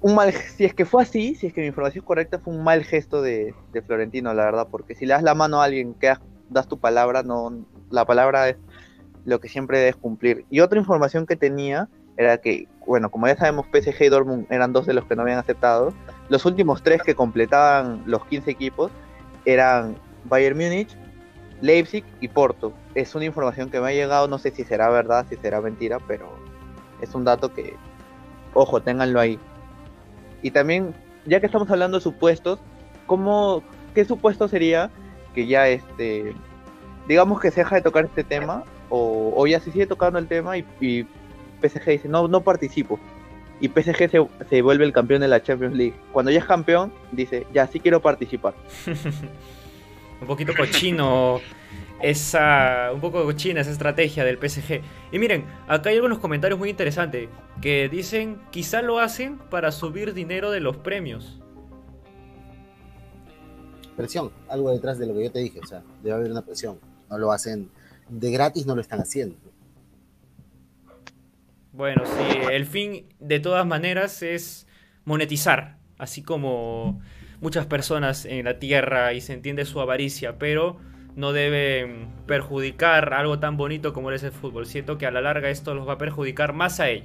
un mal, si es que fue así, si es que mi información es correcta, fue un mal gesto de, de Florentino, la verdad, porque si le das la mano a alguien que das tu palabra, no, la palabra es lo que siempre debes cumplir. Y otra información que tenía era que, bueno, como ya sabemos, PSG y Dortmund eran dos de los que no habían aceptado. Los últimos tres que completaban los 15 equipos eran Bayern Múnich, Leipzig y Porto. Es una información que me ha llegado, no sé si será verdad, si será mentira, pero es un dato que, ojo, ténganlo ahí. Y también, ya que estamos hablando de supuestos, ¿cómo, ¿qué supuesto sería que ya este, digamos que se deja de tocar este tema, o, ya se sigue tocando el tema y, PSG dice, no, no participo. Y PSG se, se, vuelve el campeón de la Champions League. Cuando ya es campeón, dice, ya sí quiero participar. un poquito cochino esa un poco cochina esa estrategia del PSG. Y miren, acá hay algunos comentarios muy interesantes que dicen quizá lo hacen para subir dinero de los premios. Presión, algo detrás de lo que yo te dije, o sea, debe haber una presión. No lo hacen de gratis, no lo están haciendo. Bueno, sí, el fin de todas maneras es monetizar, así como muchas personas en la tierra y se entiende su avaricia, pero no debe perjudicar algo tan bonito como es el fútbol. Siento que a la larga esto los va a perjudicar más a ellos.